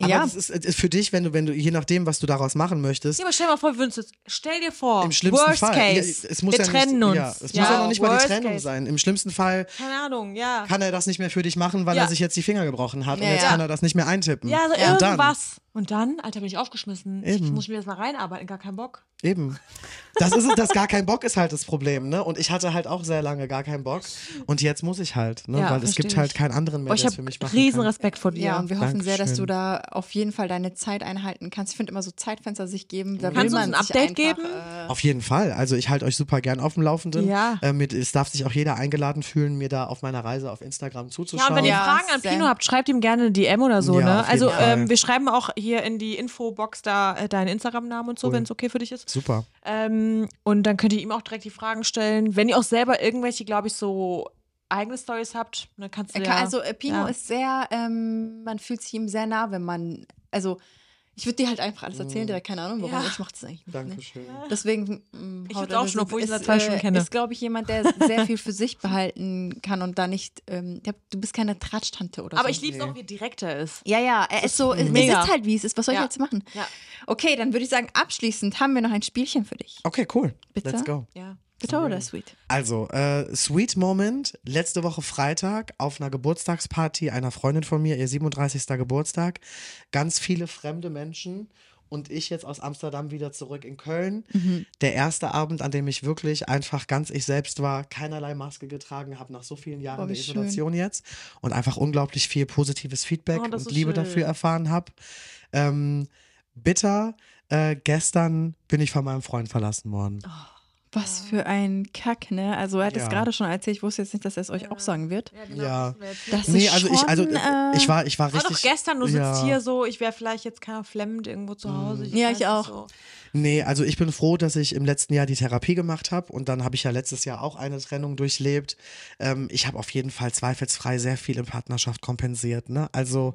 Aber Ja. das ist, ist für dich, wenn du, wenn du, je nachdem, was du daraus machen möchtest, Ja, aber stell dir mal vor, wir würden es- stell dir vor, im schlimmsten worst Fall. case, ja, es muss wir ja trennen nicht, uns. Ja, es muss ja noch nicht mal die Trennung case. sein. Im schlimmsten Fall Keine Ahnung, ja. kann er das nicht mehr für dich machen, weil Ja. er sich jetzt die Finger gebrochen hat und Ja, jetzt ja. kann er das nicht mehr eintippen. Ja, so Und dann- irgendwas. Und dann, Alter, bin ich aufgeschmissen. Ich Eben. muss mir das mal reinarbeiten, gar keinen Bock. Eben. Das ist es, das gar kein Bock ist halt das Problem, ne? Und ich hatte halt auch sehr lange gar keinen Bock. Und jetzt muss ich halt, ne? Ja, Weil es gibt ich. halt keinen anderen mehr, Oh, ich der es für mich habe machen riesen kann. Respekt vor dir. Ja, und wir hoffen sehr, dass du Dankeschön. da auf jeden Fall deine Zeit einhalten kannst. Ich finde immer so Zeitfenster sich geben. Da Kannst will du uns man ein Update einfach, geben? Äh, Auf jeden Fall. Also ich halte euch super gern auf dem Laufenden. Ja. Äh, mit, es darf sich auch jeder eingeladen fühlen, mir da auf meiner Reise auf Instagram Ja, zuzuschauen. und wenn ihr Ja, Fragen an. Pino habt, schreibt ihm gerne eine DM oder so, Ja, ne? Also ähm, wir schreiben auch hier in die Infobox da äh, deinen Instagram-Namen und so, Cool. wenn es okay für dich ist. Super. Ähm, und dann könnt ihr ihm auch direkt die Fragen stellen. Wenn ihr auch selber irgendwelche, glaube ich, so eigene Stories habt, dann kannst du ja. kann, also äh, Pino ja. ist sehr, ähm, man fühlt sich ihm sehr nah, wenn man, also ich würde dir halt einfach alles erzählen, direkt keine Ahnung, warum Ja. ich mache das eigentlich nicht. Ne? Dankeschön. Deswegen mm, Ich würd's er auch schon, obwohl ich zwei Stunden äh, kenne. Ist, glaube ich, jemand, der sehr viel für sich behalten kann und da nicht, ähm, der, du bist keine Tratsch-Tante oder Aber so. ich liebe es auch, wie direkt er ist. Ja, ja, er ist so, es mega. ist halt wie es ist. Was soll Ja. ich jetzt machen? Ja. Okay, dann würde ich sagen, abschließend haben wir noch ein Spielchen für dich. Okay, cool. Bitte? Let's go. Ja. Bitter oder sweet? Also, äh, Sweet Moment, letzte Woche Freitag auf einer Geburtstagsparty einer Freundin von mir, ihr 37. Geburtstag. Ganz viele fremde Menschen und ich jetzt aus Amsterdam wieder zurück in Köln. Der erste Abend, an dem ich wirklich einfach ganz ich selbst war, keinerlei Maske getragen habe, nach so vielen Jahren Oh, der schön. Isolation jetzt und einfach unglaublich viel positives Feedback Oh, und Liebe schön. dafür erfahren habe. Ähm, bitter, äh, gestern bin ich von meinem Freund verlassen worden. Was für ein Kack, ne? Also er hat es Ja. gerade schon erzählt, ich wusste jetzt nicht, dass er es euch auch sagen wird. genau, Ja. Das Nee, ist also ich, also schon, äh, äh, ich war, ich war War richtig. doch gestern, du sitzt ja. hier so, ich wäre vielleicht jetzt keiner flemmend irgendwo zu Hause. Ja, weiß ich auch. So. Nee, also ich bin froh, dass ich im letzten Jahr die Therapie gemacht habe und dann habe ich ja letztes Jahr auch eine Trennung durchlebt. Ähm, ich habe auf jeden Fall zweifelsfrei sehr viel in Partnerschaft kompensiert. Ne? Also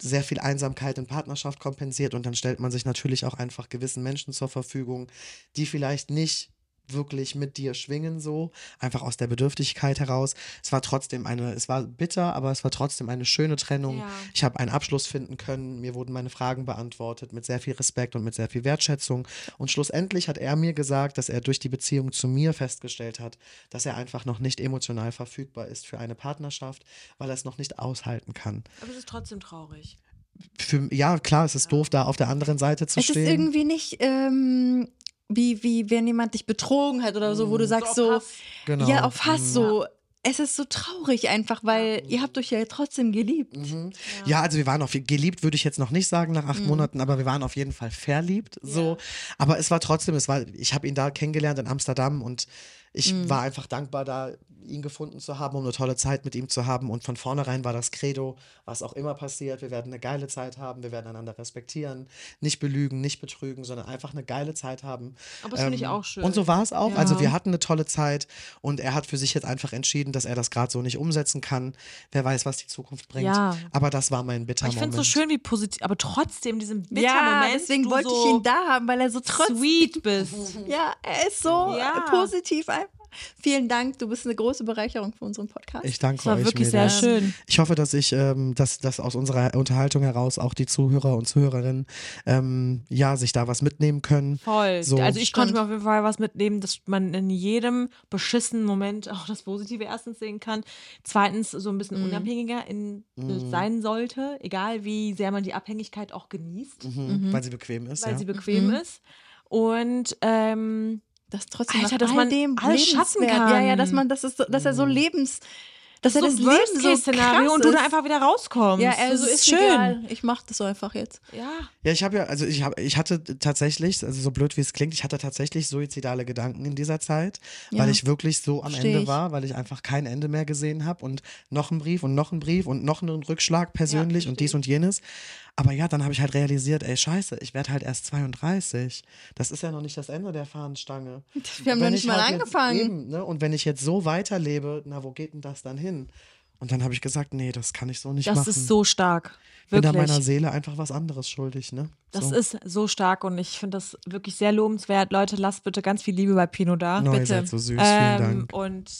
sehr viel Einsamkeit in Partnerschaft kompensiert und dann stellt man sich natürlich auch einfach gewissen Menschen zur Verfügung, die vielleicht nicht wirklich mit dir schwingen so, einfach aus der Bedürftigkeit heraus. Es war trotzdem eine, es war bitter, aber es war trotzdem eine schöne Trennung. Ja. Ich habe einen Abschluss finden können, mir wurden meine Fragen beantwortet mit sehr viel Respekt und mit sehr viel Wertschätzung. Und schlussendlich hat er mir gesagt, dass er durch die Beziehung zu mir festgestellt hat, dass er einfach noch nicht emotional verfügbar ist für eine Partnerschaft, weil er es noch nicht aushalten kann. Aber es ist trotzdem traurig. Für, ja, klar, es ist doof, da auf der anderen Seite zu Es ist stehen. irgendwie nicht ähm, wie, wie wenn jemand dich betrogen hat oder so, wo du sagst so, Hass. genau. ja, auf Hass so. Es ist so traurig einfach, weil ihr habt euch ja trotzdem geliebt. Ja, also wir waren auf geliebt, würde ich jetzt noch nicht sagen nach acht Mhm. Monaten, aber wir waren auf jeden Fall verliebt. So, aber es war trotzdem, es war, ich habe ihn da kennengelernt in Amsterdam und ich Mhm. war einfach dankbar, da ihn gefunden zu haben, um eine tolle Zeit mit ihm zu haben. Und von vornherein war das Credo, was auch immer passiert, wir werden eine geile Zeit haben, wir werden einander respektieren, nicht belügen, nicht betrügen, sondern einfach eine geile Zeit haben. Ähm, Aber das finde ich auch schön. Und so war es auch. Ja. Also wir hatten eine tolle Zeit und er hat für sich jetzt einfach entschieden, dass er das gerade so nicht umsetzen kann. Wer weiß, was die Zukunft bringt. Ja. Aber das war mein bitter Aber ich finde Moment. es so schön, wie positiv, aber trotzdem diesen bitter Ja, Moment. deswegen wollte so ich ihn da haben, weil er so trotz sweet bist. Ja, er ist so Ja. positiv einfach. Vielen Dank, du bist eine große Bereicherung für unseren Podcast. Ich danke Das war euch. wirklich Mädels. sehr schön. Ich hoffe, dass ich, ähm, dass, dass aus unserer Unterhaltung heraus auch die Zuhörer und Zuhörerinnen ähm, ja sich da was mitnehmen können. Voll. So. also ich konnte Stimmt. mir auf jeden Fall was mitnehmen, dass man in jedem beschissenen Moment auch das Positive erstens sehen kann. Zweitens so ein bisschen unabhängiger in, sein sollte, egal wie sehr man die Abhängigkeit auch genießt, Mhm. Weil sie bequem ist. weil ja. sie bequem ist. Und ähm, dass trotzdem Alter, nach dass all man dem alles schaffen kann. Ja, ja, dass man, das ist, so- dass er so lebens, dass er so das ein Leben so krass und du ist. da einfach wieder rauskommst. Ja, also das ist schön. egal. Ich mach das so einfach jetzt. Ja. Ja, ich habe ja, also ich habe, ich hatte tatsächlich, also so blöd wie es klingt, ich hatte tatsächlich suizidale Gedanken in dieser Zeit, Ja. weil ich wirklich so am Ende ich. war, weil ich einfach kein Ende mehr gesehen habe und noch ein Brief und noch ein Brief und noch einen Rückschlag persönlich und dies und jenes. Aber ja, dann habe ich halt realisiert, ey, scheiße, ich werde halt erst 32. Das ist ja noch nicht das Ende der Fahnenstange. Wir haben noch nicht ich mal halt angefangen. Eben, ne? Und wenn ich jetzt so weiterlebe, na, wo geht denn das dann hin? Und dann habe ich gesagt, nee, das kann ich so nicht Das machen. ist so stark. bin da Wirklich. meiner Seele einfach was anderes schuldig, ne? Das so. ist so stark und ich finde das wirklich sehr lobenswert. Leute, lasst bitte ganz viel Liebe bei Pino da. Ihr bitte. seid so süß, vielen Ähm, Dank. und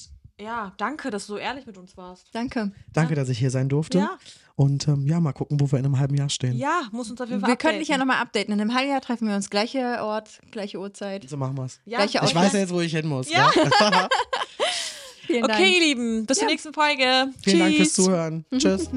ja, danke, dass du so ehrlich mit uns warst. Danke. Danke, dass ich hier sein durfte. Ja. Und ähm, ja, mal gucken, wo wir in einem halben Jahr stehen. Ja, muss uns auf jeden Fall Wir können dich ja nochmal updaten. In einem halben Jahr treffen wir uns. Gleicher Ort, gleiche Uhrzeit. So machen wir's. Ja. Gleiche Ich weiß ja jetzt, wo ich hin muss. Ja. Ja. Vielen Okay, Dank. ihr Lieben, bis zur nächsten Folge. Vielen Dank Tschüss. fürs Zuhören. Tschüss.